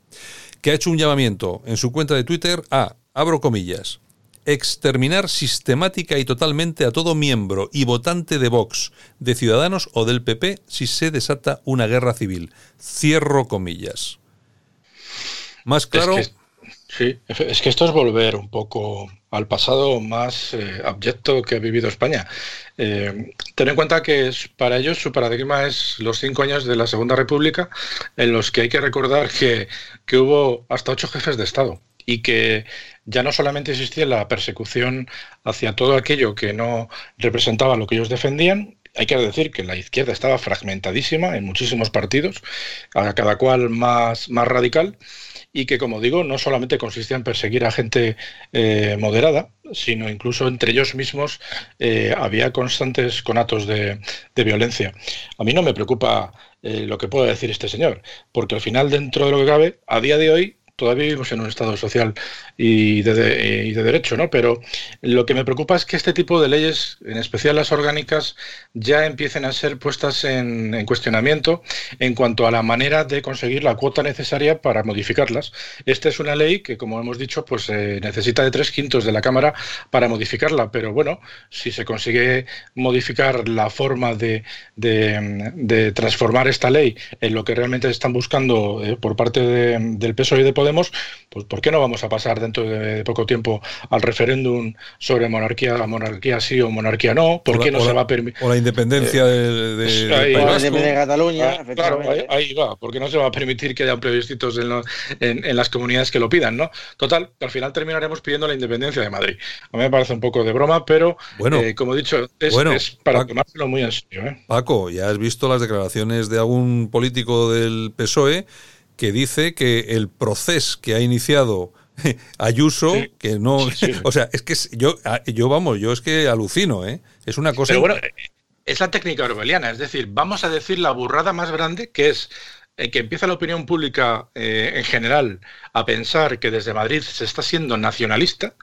que ha hecho un llamamiento en su cuenta de Twitter a, abro comillas, exterminar sistemática y totalmente a todo miembro y votante de Vox, de Ciudadanos o del PP si se desata una guerra civil. Cierro comillas. Más claro.
sí, es que esto es volver un poco al pasado más eh, abyecto que ha vivido España. Eh, ten en cuenta que para ellos su paradigma es los cinco años de la Segunda República, en los que hay que recordar que, que hubo hasta ocho jefes de Estado y que ya no solamente existía la persecución hacia todo aquello que no representaba lo que ellos defendían, hay que decir que la izquierda estaba fragmentadísima en muchísimos partidos, a cada cual más, más radical, y que, como digo, no solamente consistía en perseguir a gente eh, moderada, sino incluso entre ellos mismos eh, había constantes conatos de, violencia. A mí no me preocupa eh, lo que pueda decir este señor, porque al final, dentro de lo que cabe, a día de hoy todavía vivimos en un Estado social y de, derecho, ¿no? Pero lo que me preocupa es que este tipo de leyes, en especial las orgánicas, ya empiecen a ser puestas en, en cuestionamiento en cuanto a la manera de conseguir la cuota necesaria para modificarlas. Esta es una ley que, como hemos dicho, pues eh, necesita de tres quintos de la Cámara para modificarla, pero bueno, si se consigue modificar la forma de, transformar esta ley en lo que realmente están buscando eh, por parte del PSOE y de Podemos, pues ¿por qué no vamos a pasar dentro de poco tiempo al referéndum sobre monarquía, monarquía sí o monarquía no? ¿Por qué no se va a permitir?
O la independencia de,
de, Cataluña,
claro, ahí, va, porque no se va a permitir que haya plebiscitos en, en, las comunidades que lo pidan, ¿no? Total, al final terminaremos pidiendo la independencia de Madrid. A mí me parece un poco de broma, pero bueno, eh, como he dicho, es, para tomárselo muy en serio. ¿eh?
Paco, ya has visto las declaraciones de algún político del PSOE que dice que el proceso que ha iniciado Ayuso, que no, o sea, es que yo, ah, yo vamos, yo es que alucino, ¿eh? Es una cosa.
Pero bueno, es la técnica orwelliana, es decir, vamos a decir la burrada más grande que es eh, que empieza la opinión pública eh, en general a pensar que desde Madrid se está siendo nacionalista,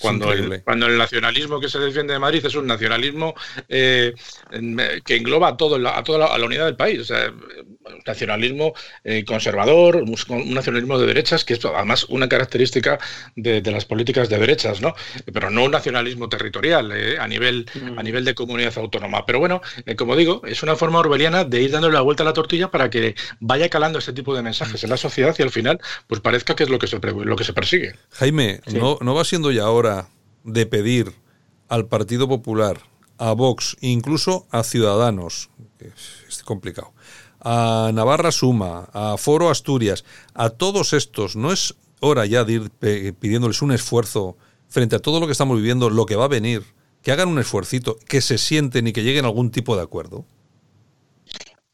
cuando, el, cuando el nacionalismo que se defiende de Madrid es un nacionalismo eh, que engloba a, todo a toda la, unidad del país. O sea, un nacionalismo eh, conservador, un nacionalismo de derechas, que es además una característica de, las políticas de derechas, ¿no? Pero no un nacionalismo territorial eh, a, nivel, a nivel de comunidad autónoma. Pero bueno, como digo, es una forma orbeliana de ir dándole la vuelta a la tortilla para que vaya calando este tipo de mensajes en la sociedad y al final pues parezca que es lo que se, lo que se persigue.
Jaime, ¿no, ¿no va siendo ya hora de pedir al Partido Popular, a Vox, incluso a Ciudadanos, es complicado, a Navarra Suma, a Foro Asturias, a todos estos, ¿no es hora ya de ir pidiéndoles un esfuerzo frente a todo lo que estamos viviendo, lo que va a venir, que hagan un esfuercito, que se sienten y que lleguen a algún tipo de acuerdo?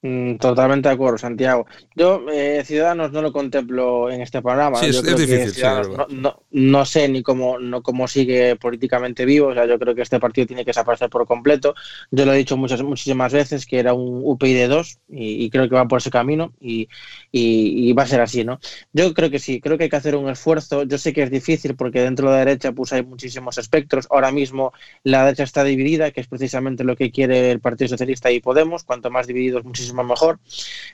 Mm, totalmente de acuerdo, Santiago. Yo, eh, Ciudadanos, no lo contemplo en este programa.
Sí, es, difícil.
no, sé ni cómo, no, cómo sigue políticamente vivo. O sea, yo creo que este partido tiene que desaparecer por completo. Yo lo he dicho muchas, muchísimas veces que era un UPyD 2 y, creo que va por ese camino y, y, va a ser así, ¿no? Yo creo que sí, creo que hay que hacer un esfuerzo. Yo sé que es difícil porque dentro de la derecha pues hay muchísimos espectros. Ahora mismo la derecha está dividida, que es precisamente lo que quiere el Partido Socialista y Podemos. Cuanto más divididos, muchísimo mejor,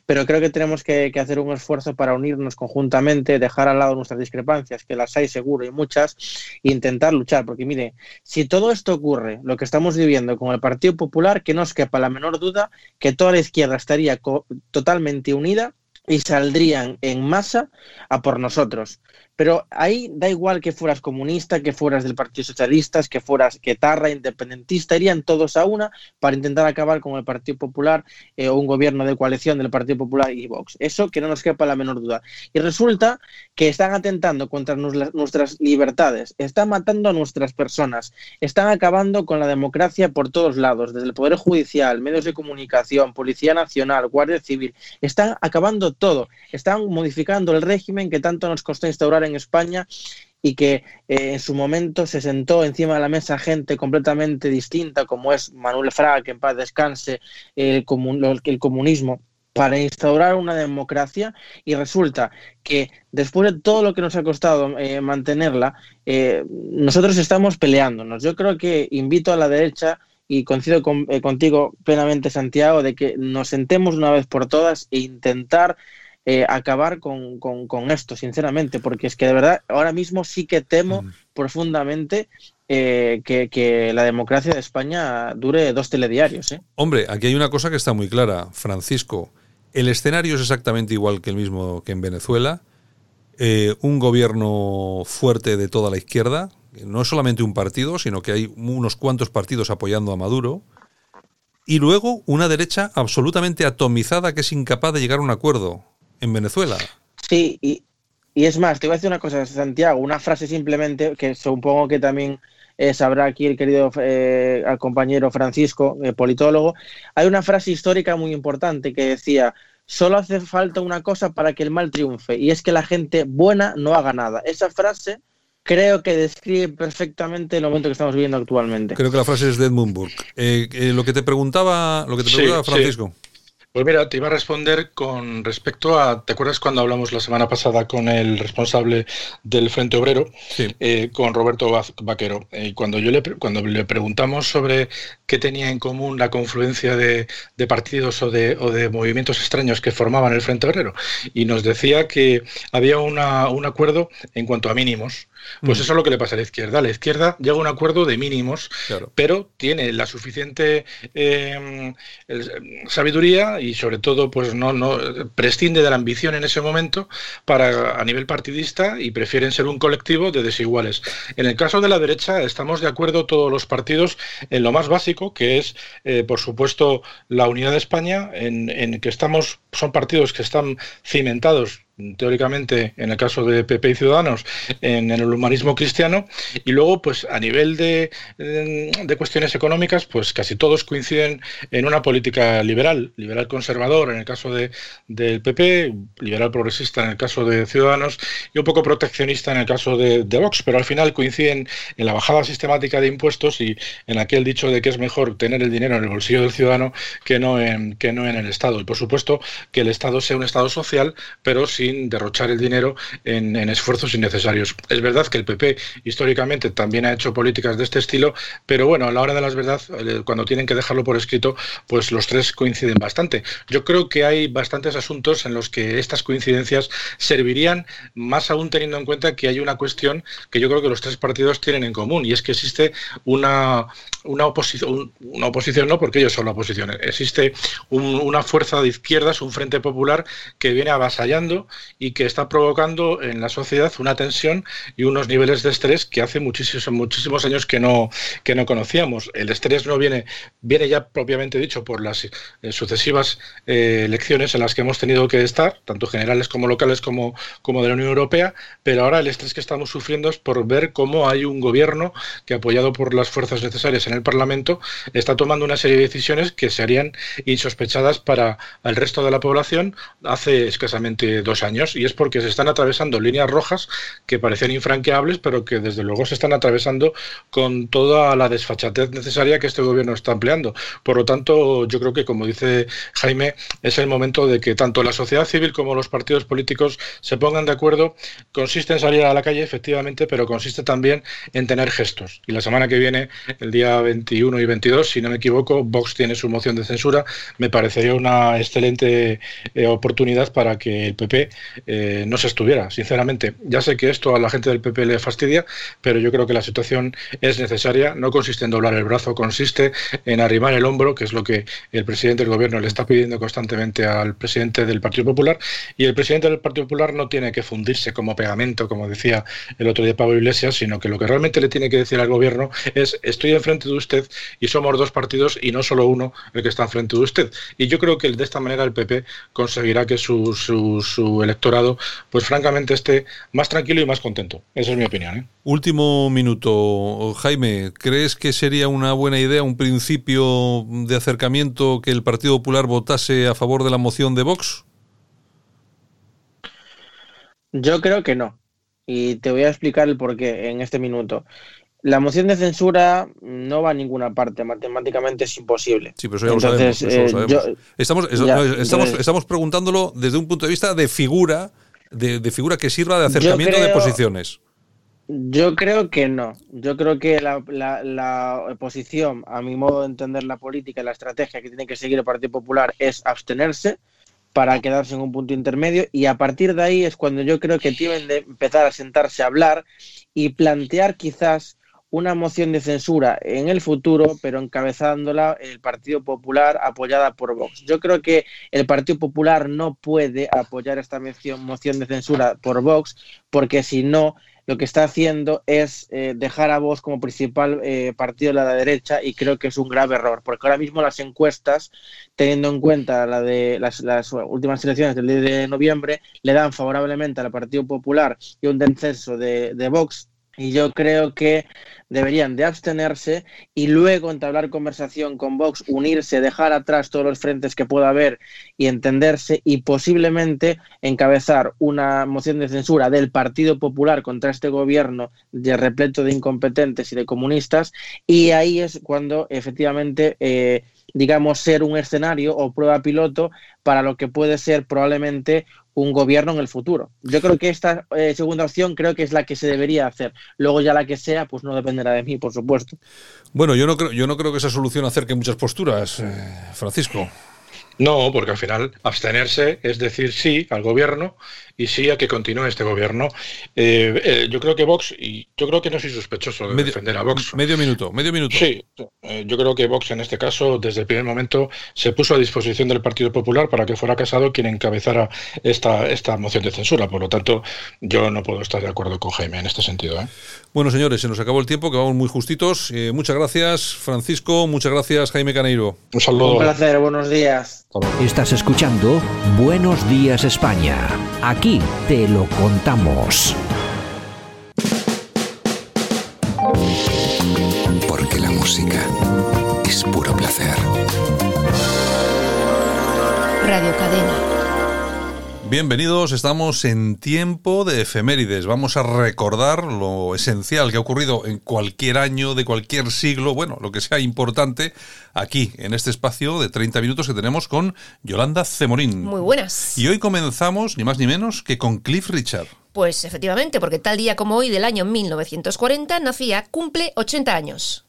pero creo que tenemos que, hacer un esfuerzo para unirnos conjuntamente, dejar al lado nuestras discrepancias, que las hay seguro y muchas, e intentar luchar, porque mire, si todo esto ocurre, lo que estamos viviendo con el Partido Popular, que no os quepa la menor duda que toda la izquierda estaría totalmente unida y saldrían en masa a por nosotros. Pero ahí da igual que fueras comunista, que fueras del Partido Socialista, que fueras quetarra, independentista, irían todos a una para intentar acabar con el Partido Popular eh, o un gobierno de coalición del Partido Popular y Vox. Eso que no nos quepa la menor duda. Y resulta que están atentando contra nuestras libertades, están matando a nuestras personas, están acabando con la democracia por todos lados, desde el Poder Judicial, medios de comunicación, Policía Nacional, Guardia Civil, están acabando todo, están modificando el régimen que tanto nos costó instaurar España y que eh, en su momento se sentó encima de la mesa gente completamente distinta, como es Manuel Fraga, que en paz descanse, el, el comunismo para instaurar una democracia y resulta que después de todo lo que nos ha costado eh, mantenerla, eh, nosotros estamos peleándonos. Yo creo que invito a la derecha y coincido contigo plenamente, Santiago, de que nos sentemos una vez por todas e intentar eh, acabar con, esto, sinceramente, porque es que de verdad ahora mismo sí que temo mm. profundamente eh, que, la democracia de España dure dos telediarios. ¿eh?
Hombre, aquí hay una cosa que está muy clara, Francisco. El escenario es exactamente igual que el mismo que en Venezuela. un gobierno fuerte de toda la izquierda, no es solamente un partido, sino que hay unos cuantos partidos apoyando a Maduro. Y luego una derecha absolutamente atomizada que es incapaz de llegar a un acuerdo en Venezuela.
Sí, y, es más, te voy a decir una cosa, Santiago, una frase simplemente que supongo que también eh, sabrá aquí el querido eh, compañero Francisco, eh, politólogo. Hay una frase histórica muy importante que decía, solo hace falta una cosa para que el mal triunfe, y es que la gente buena no haga nada. Esa frase creo que describe perfectamente el momento que estamos viviendo actualmente.
Creo que la frase es de Edmund Burke. lo que te preguntaba, lo que te preguntaba Francisco.
Pues mira, te iba a responder con respecto a, ¿te acuerdas cuando hablamos la semana pasada con el responsable del Frente Obrero, eh, con Roberto Vaquero? Y cuando yo le, cuando le preguntamos sobre qué tenía en común la confluencia de, partidos o de, o de, movimientos extraños que formaban el Frente Obrero, y nos decía que había una, un acuerdo en cuanto a mínimos. Pues mm. eso es lo que le pasa a la izquierda. La izquierda llega a un acuerdo de mínimos, pero tiene la suficiente em, sabiduría y sobre todo pues no, no prescinde de la ambición en ese momento para a nivel partidista y prefieren ser un colectivo de desiguales. En el caso de la derecha estamos de acuerdo todos los partidos en lo más básico, que es eh, por supuesto la unidad de España, en, en que estamos, son partidos que están cimentados teóricamente, en el caso de PP y Ciudadanos, en, el humanismo cristiano, y luego, pues a nivel de, de, cuestiones económicas, pues casi todos coinciden en una política liberal, liberal conservador en el caso de, del PP, liberal progresista en el caso de Ciudadanos, y un poco proteccionista en el caso de, de Vox, pero al final coinciden en la bajada sistemática de impuestos y en aquel dicho de que es mejor tener el dinero en el bolsillo del ciudadano que no en, que no en el Estado. Y por supuesto que el Estado sea un Estado social, pero derrochar el dinero en, esfuerzos innecesarios. Es verdad que el PP históricamente también ha hecho políticas de este estilo, pero bueno, a la hora de las verdad, eh, cuando tienen que dejarlo por escrito, pues los tres coinciden bastante. Yo creo que hay bastantes asuntos en los que estas coincidencias servirían, más aún teniendo en cuenta que hay una cuestión que yo creo que los tres partidos tienen en común, y es que existe una, una oposición, una oposición no porque ellos son la oposición, existe una fuerza de izquierdas, un frente popular que viene avasallando y que está provocando en la sociedad una tensión y unos niveles de estrés que hace muchísimos, muchísimos años que no, que no conocíamos. El estrés no viene, viene ya propiamente dicho por las eh, sucesivas eh, elecciones en las que hemos tenido que estar, tanto generales como locales como, como de la Unión Europea, pero ahora el estrés que estamos sufriendo es por ver cómo hay un gobierno que, apoyado por las fuerzas necesarias en el Parlamento, está tomando una serie de decisiones que serían insospechadas para el resto de la población hace escasamente dos años y es porque se están atravesando líneas rojas que parecían infranqueables, pero que desde luego se están atravesando con toda la desfachatez necesaria que este gobierno está empleando. Por lo tanto, yo creo que, como dice Jaime, es el momento de que tanto la sociedad civil como los partidos políticos se pongan de acuerdo. Consiste en salir a la calle, efectivamente, pero consiste también en tener gestos. Y la semana que viene, el día 21 y 22, si no me equivoco, Vox tiene su moción de censura. Me parecería una excelente eh, oportunidad para que el PP eh, no se estuviera, sinceramente. Ya sé que esto a la gente del PP le fastidia, pero yo creo que la situación es necesaria. No consiste en doblar el brazo, consiste en arrimar el hombro, que es lo que el presidente del gobierno le está pidiendo constantemente al presidente del Partido Popular. Y el presidente del Partido Popular no tiene que fundirse como pegamento, como decía el otro día Pablo Iglesias, sino que lo que realmente le tiene que decir al gobierno es estoy enfrente de usted y somos dos partidos y no solo uno el que está enfrente de usted. Y yo creo que de esta manera el PP conseguirá que su, su, su electorado, pues francamente esté más tranquilo y más contento. Esa es mi opinión. ¿eh?
Último minuto, Jaime, ¿crees que sería una buena idea, un principio de acercamiento que el Partido Popular votase a favor de la moción de Vox?
Yo creo que no. Y te voy a explicar el porqué en este minuto. La moción de censura no va a ninguna parte, matemáticamente es imposible.
Sí, pero eso ya lo sabemos. Eh, estamos, estamos, estamos preguntándolo desde un punto de vista de figura, de, figura que sirva de acercamiento de posiciones.
Yo creo que no. Yo creo que la, la, oposición, a mi modo de entender la política y la estrategia que tiene que seguir el Partido Popular es abstenerse para quedarse en un punto intermedio y a partir de ahí es cuando yo creo que tienen de empezar a sentarse a hablar y plantear quizás una moción de censura en el futuro, pero encabezándola el Partido Popular apoyada por Vox. Yo creo que el Partido Popular no puede apoyar esta moción de censura por Vox, porque si no, lo que está haciendo es eh, dejar a Vox como principal eh, partido de la derecha y creo que es un grave error, porque ahora mismo las encuestas, teniendo en cuenta la de las, últimas elecciones del 10 de noviembre, le dan favorablemente al Partido Popular y un descenso de, de Vox y yo creo que deberían de abstenerse y luego entablar conversación con Vox, unirse, dejar atrás todos los frentes que pueda haber y entenderse y posiblemente encabezar una moción de censura del Partido Popular contra este gobierno de repleto de incompetentes y de comunistas y ahí es cuando efectivamente eh, digamos, ser un escenario o prueba piloto para lo que puede ser probablemente un gobierno en el futuro. Yo creo que esta eh, segunda opción creo que es la que se debería hacer. Luego ya la que sea, pues no dependerá de mí, por supuesto.
Bueno, yo no creo, yo no creo que esa solución acerque muchas posturas, eh, Francisco.
No, porque al final abstenerse es decir sí al gobierno y sí a que continúe este gobierno. Eh, eh, yo creo que Vox, y yo creo que no soy sospechoso de defender a Vox.
Medio minuto, medio minuto.
Sí, eh, yo creo que Vox en este caso, desde el primer momento, se puso a disposición del Partido Popular para que fuera Casado quien encabezara esta, esta moción de censura. Por lo tanto, yo no puedo estar de acuerdo con Jaime en este sentido.
Bueno, señores, se nos acabó el tiempo, que vamos muy justitos. muchas gracias, Francisco. Muchas gracias, Jaime Caneiro.
Un saludo.
Un placer, buenos días.
Estás escuchando Buenos Días España. Aquí te lo contamos.
Porque la música es puro placer.
Radio Cadena.
Bienvenidos, estamos en tiempo de efemérides. Vamos a recordar lo esencial que ha ocurrido en cualquier año de cualquier siglo, bueno, lo que sea importante, aquí, en este espacio de 30 minutos que tenemos con Yolanda Cemorín.
Muy buenas.
Y hoy comenzamos, ni más ni menos, que con Cliff Richard.
Pues efectivamente, porque tal día como hoy del año 1940 nacía, cumple 80 años.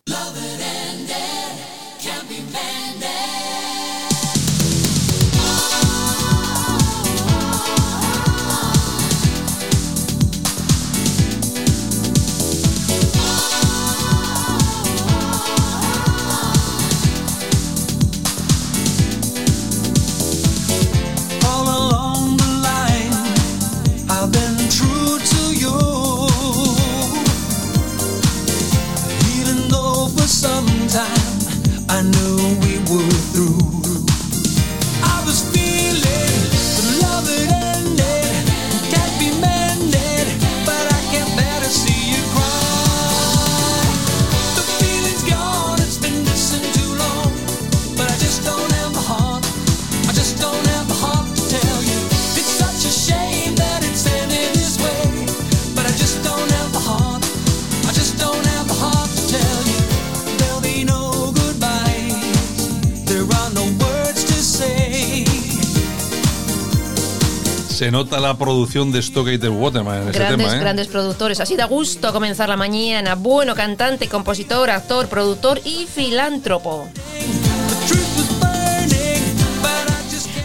Se nota la producción de Stockgater Waterman en
grandes,
ese tema. ¿eh?
Grandes productores. Así da gusto comenzar la mañana. Bueno, cantante, compositor, actor, productor y filántropo.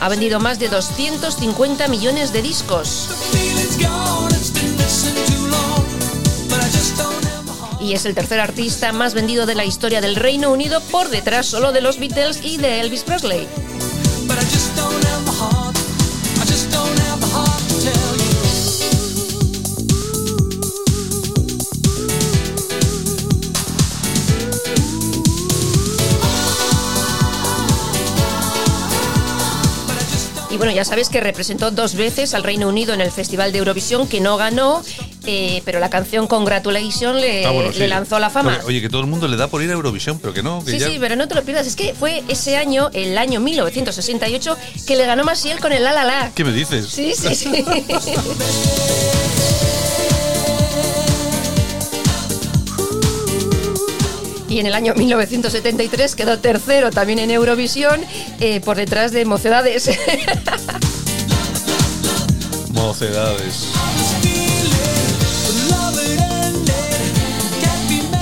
Ha vendido más de 250 millones de discos. Y es el tercer artista más vendido de la historia del Reino Unido por detrás solo de los Beatles y de Elvis Presley. Bueno, ya sabes que representó dos veces al Reino Unido en el Festival de Eurovisión, que no ganó, eh, pero la canción Congratulations le,
Ah, bueno,
le
sí.
lanzó la fama.
Oye, oye, que todo el mundo le da por ir a Eurovisión, pero que no. Que
Sí,
ya-
sí, pero no te lo pierdas. Es que fue ese año, el año 1968, que le ganó Maciel con el La La La.
¿Qué me dices?
Sí, sí, sí. Y en el año 1973 quedó tercero también en Eurovisión, eh, por detrás de Mocedades.
Mocedades.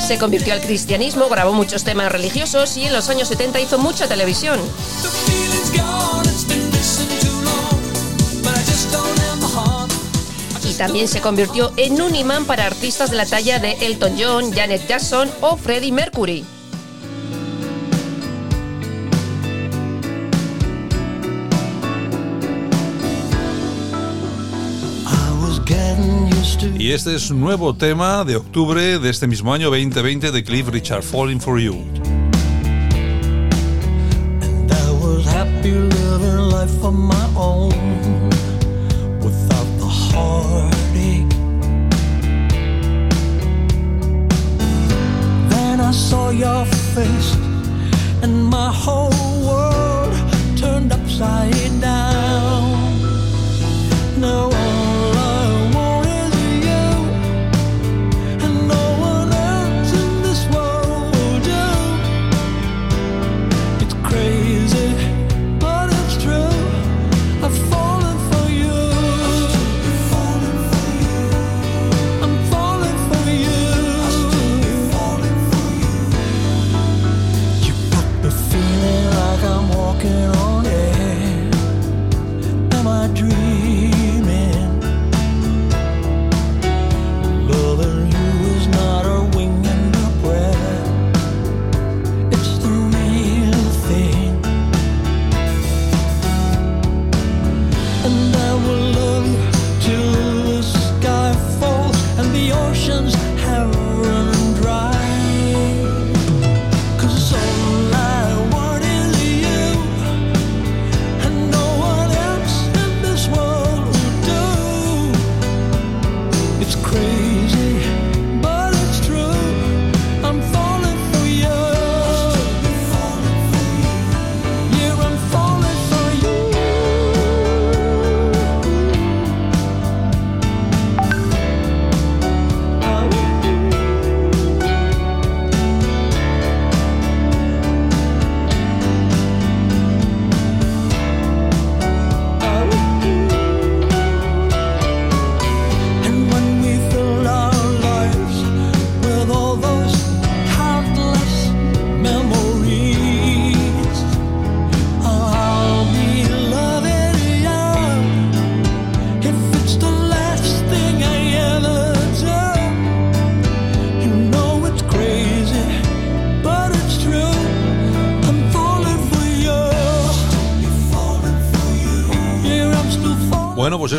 Se convirtió al cristianismo, grabó muchos temas religiosos y en los años 70 hizo mucha televisión. También se convirtió en un imán para artistas de la talla de Elton John, Janet Jackson o Freddie Mercury.
Y este es un nuevo tema de octubre de este mismo año 2020 de Cliff Richard, Falling for You.
I was happy living life on my own saw your face, and my whole world turned upside down. Now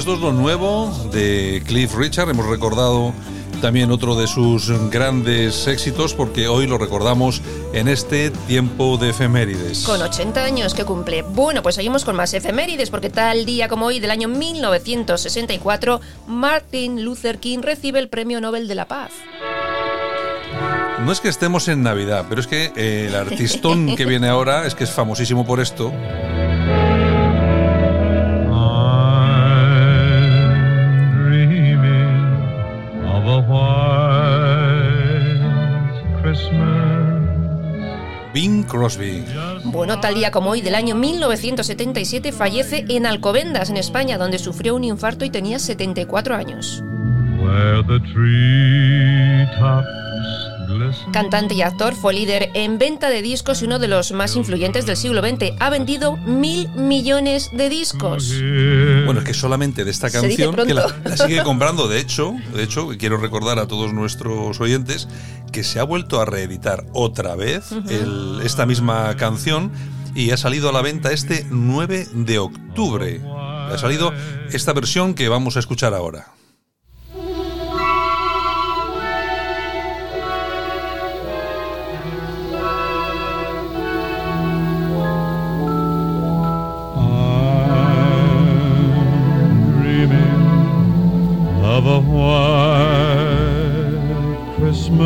esto es lo nuevo de Cliff Richard. Hemos recordado también otro de sus grandes éxitos porque hoy lo recordamos en este tiempo de efemérides.
Con 80 años que cumple. Bueno, pues seguimos con más efemérides porque tal día como hoy del año 1964, Martin Luther King recibe el Premio Nobel de la Paz.
No es que estemos en Navidad, pero es que eh, el artistón que viene ahora es que es famosísimo por esto. Bing Crosby.
Bueno, tal día como hoy del año 1977 fallece en Alcobendas, en España, donde sufrió un infarto y tenía 74 años. Cantante y actor, fue líder en venta de discos y uno de los más influyentes del siglo XX. Ha vendido mil millones de discos.
Bueno, es que solamente de esta canción, que la, sigue comprando, de hecho, de hecho, quiero recordar a todos nuestros oyentes que se ha vuelto a reeditar otra vez el- esta misma canción y ha salido a la venta este 9 de octubre. Ha salido esta versión que vamos a escuchar ahora.
Of a white Christmas,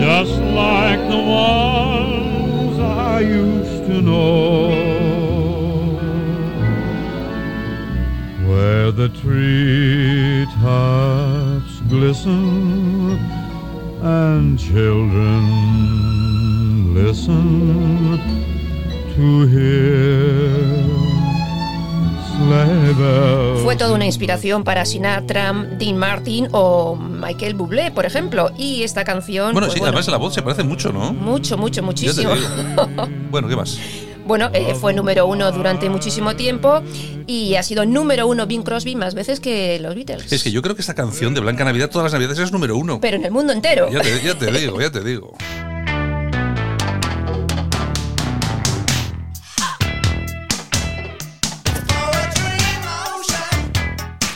just like the ones I used to know, where the treetops glisten and children listen to hear.
Fue toda una inspiración para Sinatra, Dean Martin o Michael Bublé, por ejemplo. Y esta canción.
Bueno,
pues,
sí, además la voz se parece mucho, ¿no?
Mucho, mucho, muchísimo.
Bueno, ¿qué más?
Bueno, eh, fue número uno durante muchísimo tiempo y ha sido número uno Bing Crosby más veces que los Beatles.
Es que yo creo que esta canción de Blanca Navidad todas las navidades es número uno.
Pero en el mundo entero.
Ya te, ya te digo, ya te digo.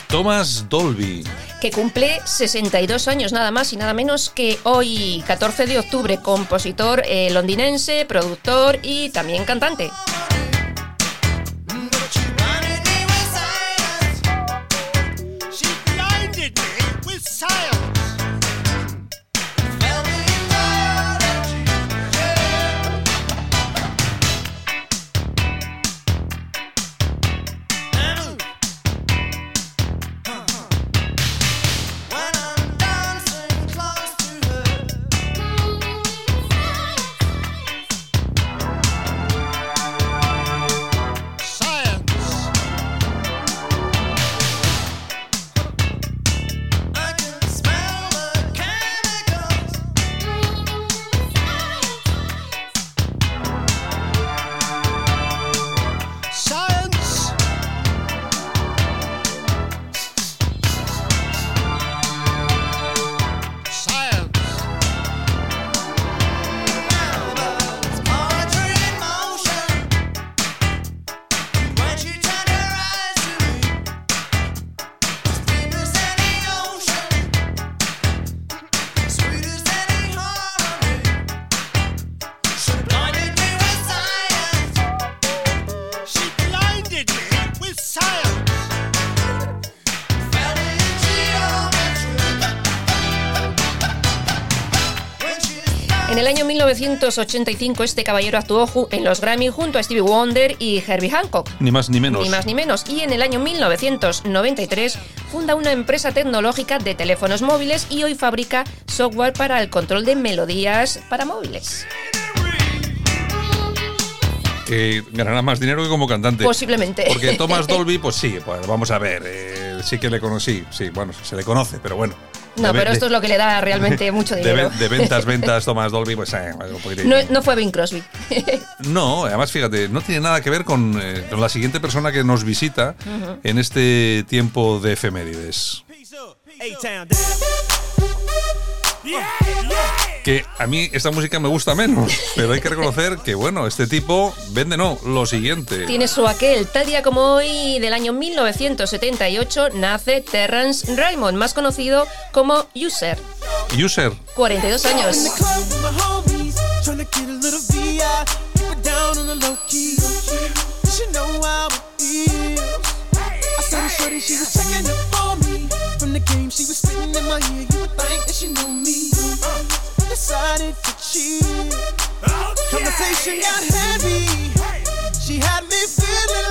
Thomas Dolby.
que cumple 62 años nada más y nada menos que hoy, 14 de octubre, compositor eh, londinense, productor y también cantante. 1985 este caballero actuó en los Grammy junto a Stevie Wonder y Herbie Hancock.
Ni más ni menos.
Ni más ni menos. Y en el año 1993 funda una empresa tecnológica de teléfonos móviles y hoy fabrica software para el control de melodías para móviles.
Ganará más dinero que como cantante.
Posiblemente.
Porque Thomas Dolby, pues sí, pues vamos a ver. eh, sí que le conocí. Sí, bueno, se le conoce, pero bueno.
No, pero esto
de-
es lo que le da realmente mucho dinero.
de ventas, ventas, Thomas Dolby, pues eh, un poquito-
No, no fue Bing Crosby.
No, además fíjate, no tiene nada que ver con, eh, con la siguiente persona que nos visita en este tiempo de efemérides. Que a mí esta música me gusta menos, pero hay que reconocer que, bueno, este tipo vende no, lo siguiente.
Tiene su aquel. Tal día como hoy, del año 1978, nace Terrence Raymond, más conocido como User.
User.
42 años.
In the club with my homies, tryna get a little VI. Keep it down on the low key. She know how it is. I saw the shorty, she was checking up on me. From the game, she was spitting in my ear. You would think that she knew me. Decided to cheat. Conversation got heavy. She had me feeling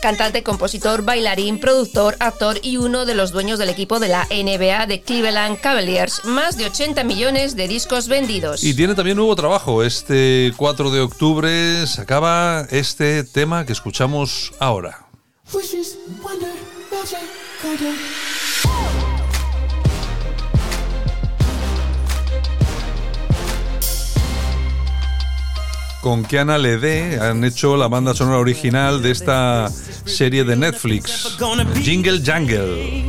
Cantante, compositor, bailarín, productor, actor y uno de los dueños del equipo de la NBA de Cleveland Cavaliers. Más de 80 millones de discos vendidos.
Y tiene también nuevo trabajo. Este 4 de octubre se acaba este tema que escuchamos ahora.
wishes, wonder, magic,
Con Kiana Lede han hecho la banda sonora original de esta serie de Netflix, Jingle Jangle.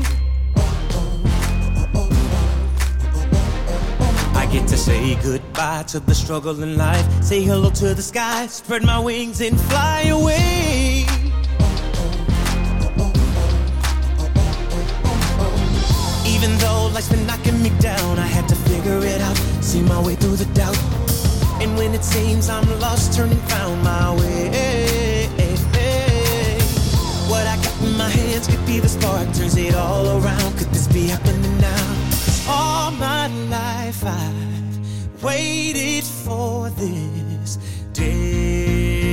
Get to say goodbye to the struggle in life. Say hello to the sky, spread my wings and fly away. Even though life's been knocking me down, I had to figure it out, see my way through the doubt. And when it seems I'm lost, turning found my way. What I got in my hands could be the spark, turns it all around. Could this be happening now? all my life I've waited for this day.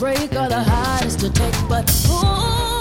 Break are the hardest to take. But ooh,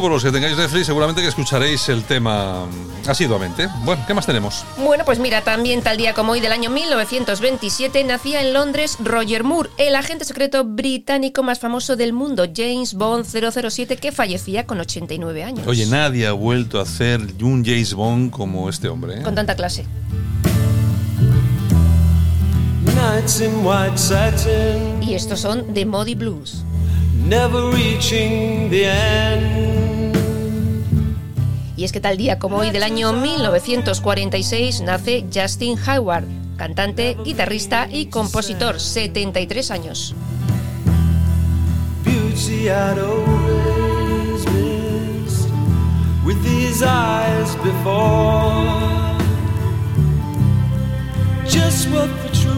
Bueno, por los que tengáis Netflix, seguramente que escucharéis el tema asiduamente. Bueno, ¿qué más tenemos?
Bueno, pues mira, también tal día como hoy del año 1927 nacía en Londres Roger Moore, el agente secreto británico más famoso del mundo, James Bond 007, que fallecía con 89 años.
Oye, nadie ha vuelto a hacer un James Bond como este hombre. ¿eh?
Con tanta clase. Y estos son The Muddy Blues.
Never reaching the end.
Y es que tal día como hoy del año 1946 nace Justin Hayward, cantante, guitarrista y compositor, 73 años.
Beauty I'd always missed with these eyes before. Just what the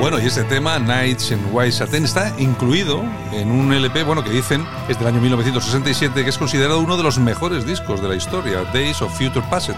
Bueno, y este tema, Nights in White Satin, está incluido en un LP, bueno, que dicen es del año 1967, que es considerado uno de los mejores discos de la historia, Days of Future Past.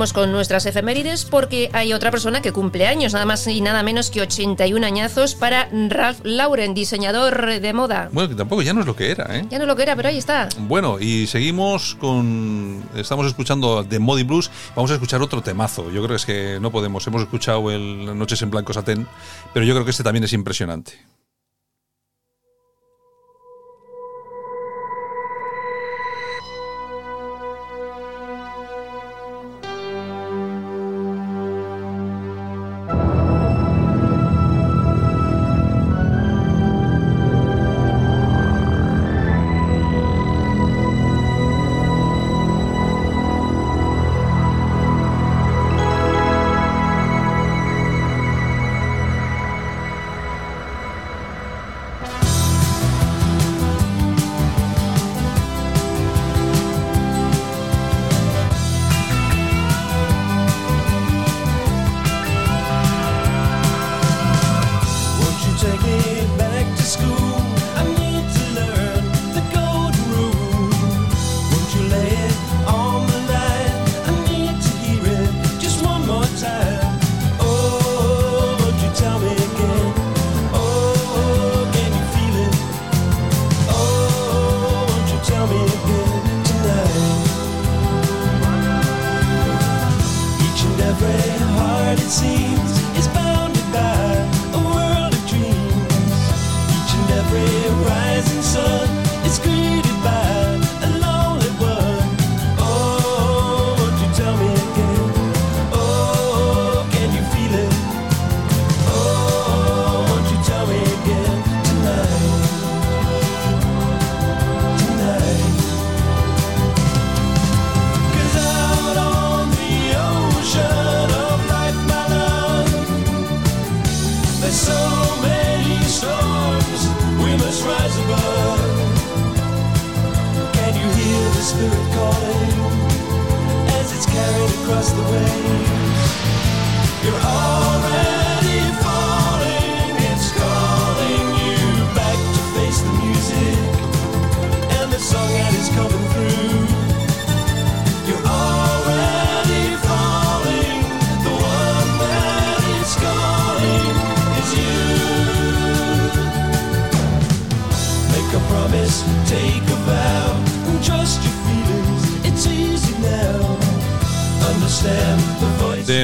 Seguimos con nuestras efemérides porque hay otra persona que cumple años, nada más y nada menos que 81 añazos para Ralph Lauren, diseñador de moda.
Bueno, que tampoco ya no es lo que era, ¿eh?
Ya no lo que era, pero ahí está.
Bueno, y seguimos con. Estamos escuchando The Modi Blues. Vamos a escuchar otro temazo. Yo creo que es que no podemos. Hemos escuchado el Noches en Blanco Satén, pero yo creo que este también es impresionante.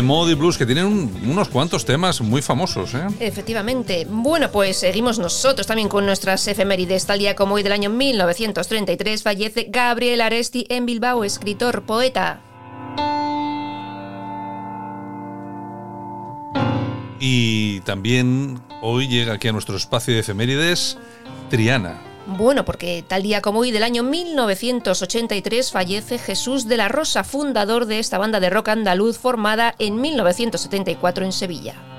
Modi Blues, que tienen un- unos cuantos temas muy famosos, ¿eh?
Efectivamente. Bueno, pues seguimos nosotros también con nuestras efemérides. Tal día como hoy del año 1933 fallece Gabriel Aresti en Bilbao, escritor, poeta.
Y también hoy llega aquí a nuestro espacio de efemérides Triana.
Bueno, porque tal día como hoy del año 1983 fallece Jesús de la Rosa, fundador de esta banda de rock andaluz formada en 1974 en Sevilla.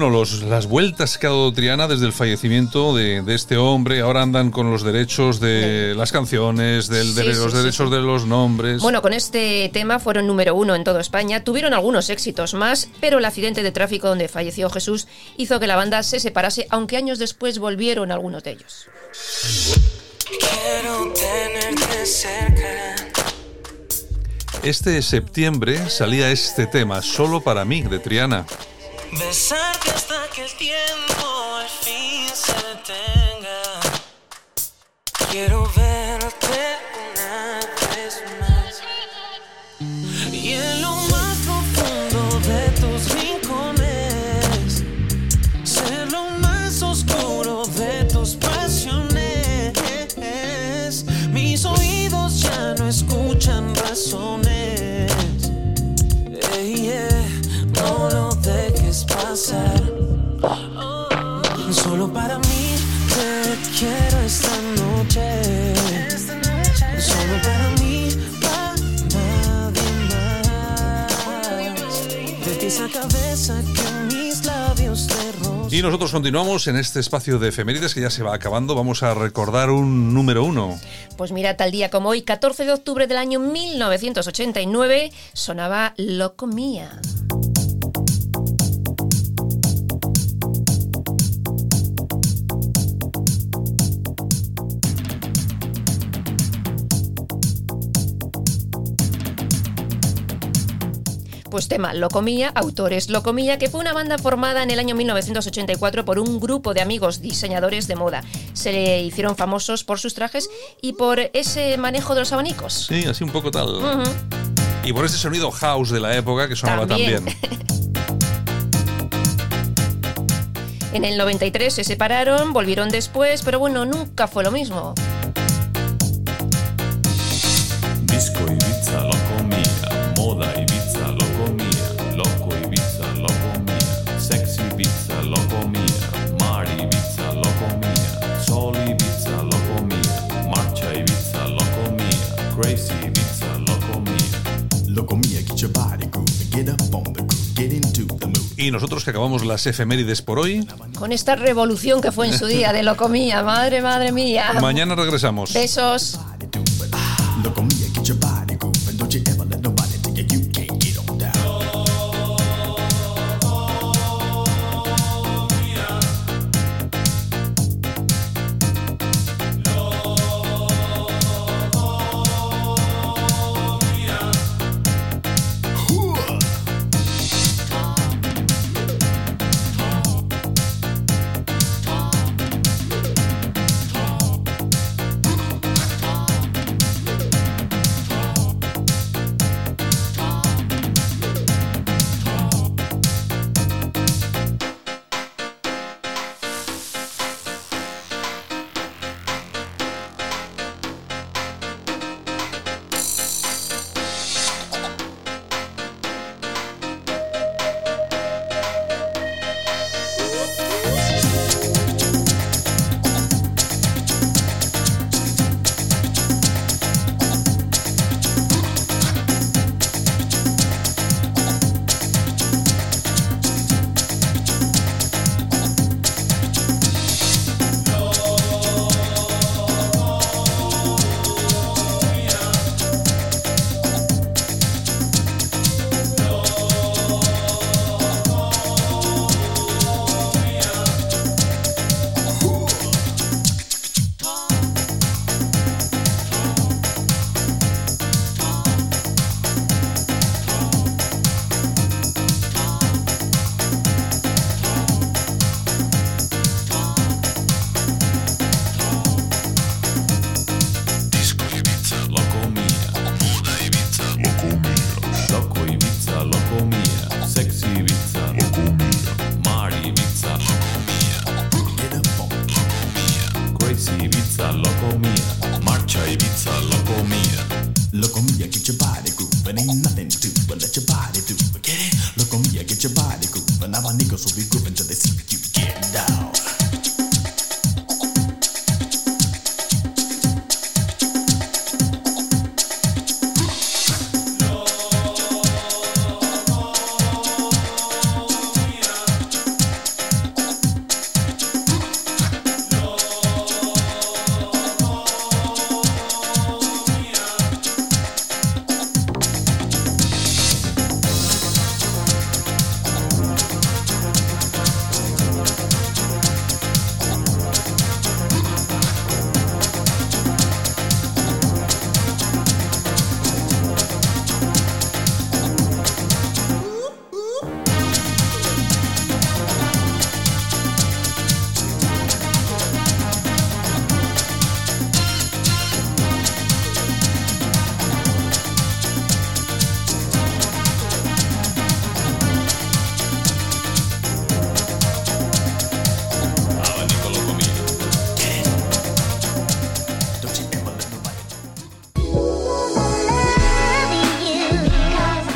Bueno, los, las vueltas que ha dado Triana desde el fallecimiento de, de este hombre, ahora andan con los derechos de las canciones, del, de
Sí,
los
sí,
derechos
sí.
de los nombres.
Bueno, con este tema fueron número uno en toda España, tuvieron algunos éxitos más, pero el accidente de tráfico donde falleció Jesús hizo que la banda se separase, aunque años después volvieron algunos de ellos.
Quiero tenerte cerca.
Este septiembre salía este tema, solo para mí, de Triana.
Besarte hasta que el tiempo al fin se detenga. Quiero verte Y
nosotros continuamos en este espacio de efemérides que ya se va acabando. Vamos a recordar un número uno.
Pues mira, tal día como hoy, 14 de octubre del año 1989, sonaba Loco Mía. Pues tema Locomía, autores Locomía, que fue una banda formada en el año 1984 por un grupo de amigos diseñadores de moda. Se le hicieron famosos por sus trajes y por ese manejo de los abanicos.
Sí, así un poco tal. Y por ese sonido house de la época que sonaba
También.
tan bien.
En el 93 se separaron, volvieron después, pero bueno, nunca fue lo mismo.
Disco Ibiza, loco
Y nosotros que acabamos las efemérides por hoy,
Con esta revolución que fue en su día de locomía, madre, madre mía.
mañana regresamos.
Besos.
Loco mía,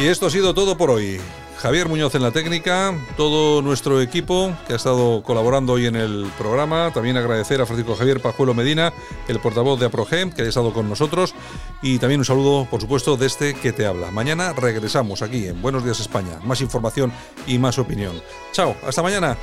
Y esto ha sido todo por hoy. Javier Muñoz en la técnica, todo nuestro equipo que ha estado colaborando hoy en el programa. También agradecer a Francisco Javier Pajuelo Medina, el portavoz de APROGEM, que ha estado con nosotros. Y también un saludo, por supuesto, de este que te habla. Mañana regresamos aquí en Buenos Días España. Más información y más opinión. Chao, hasta mañana.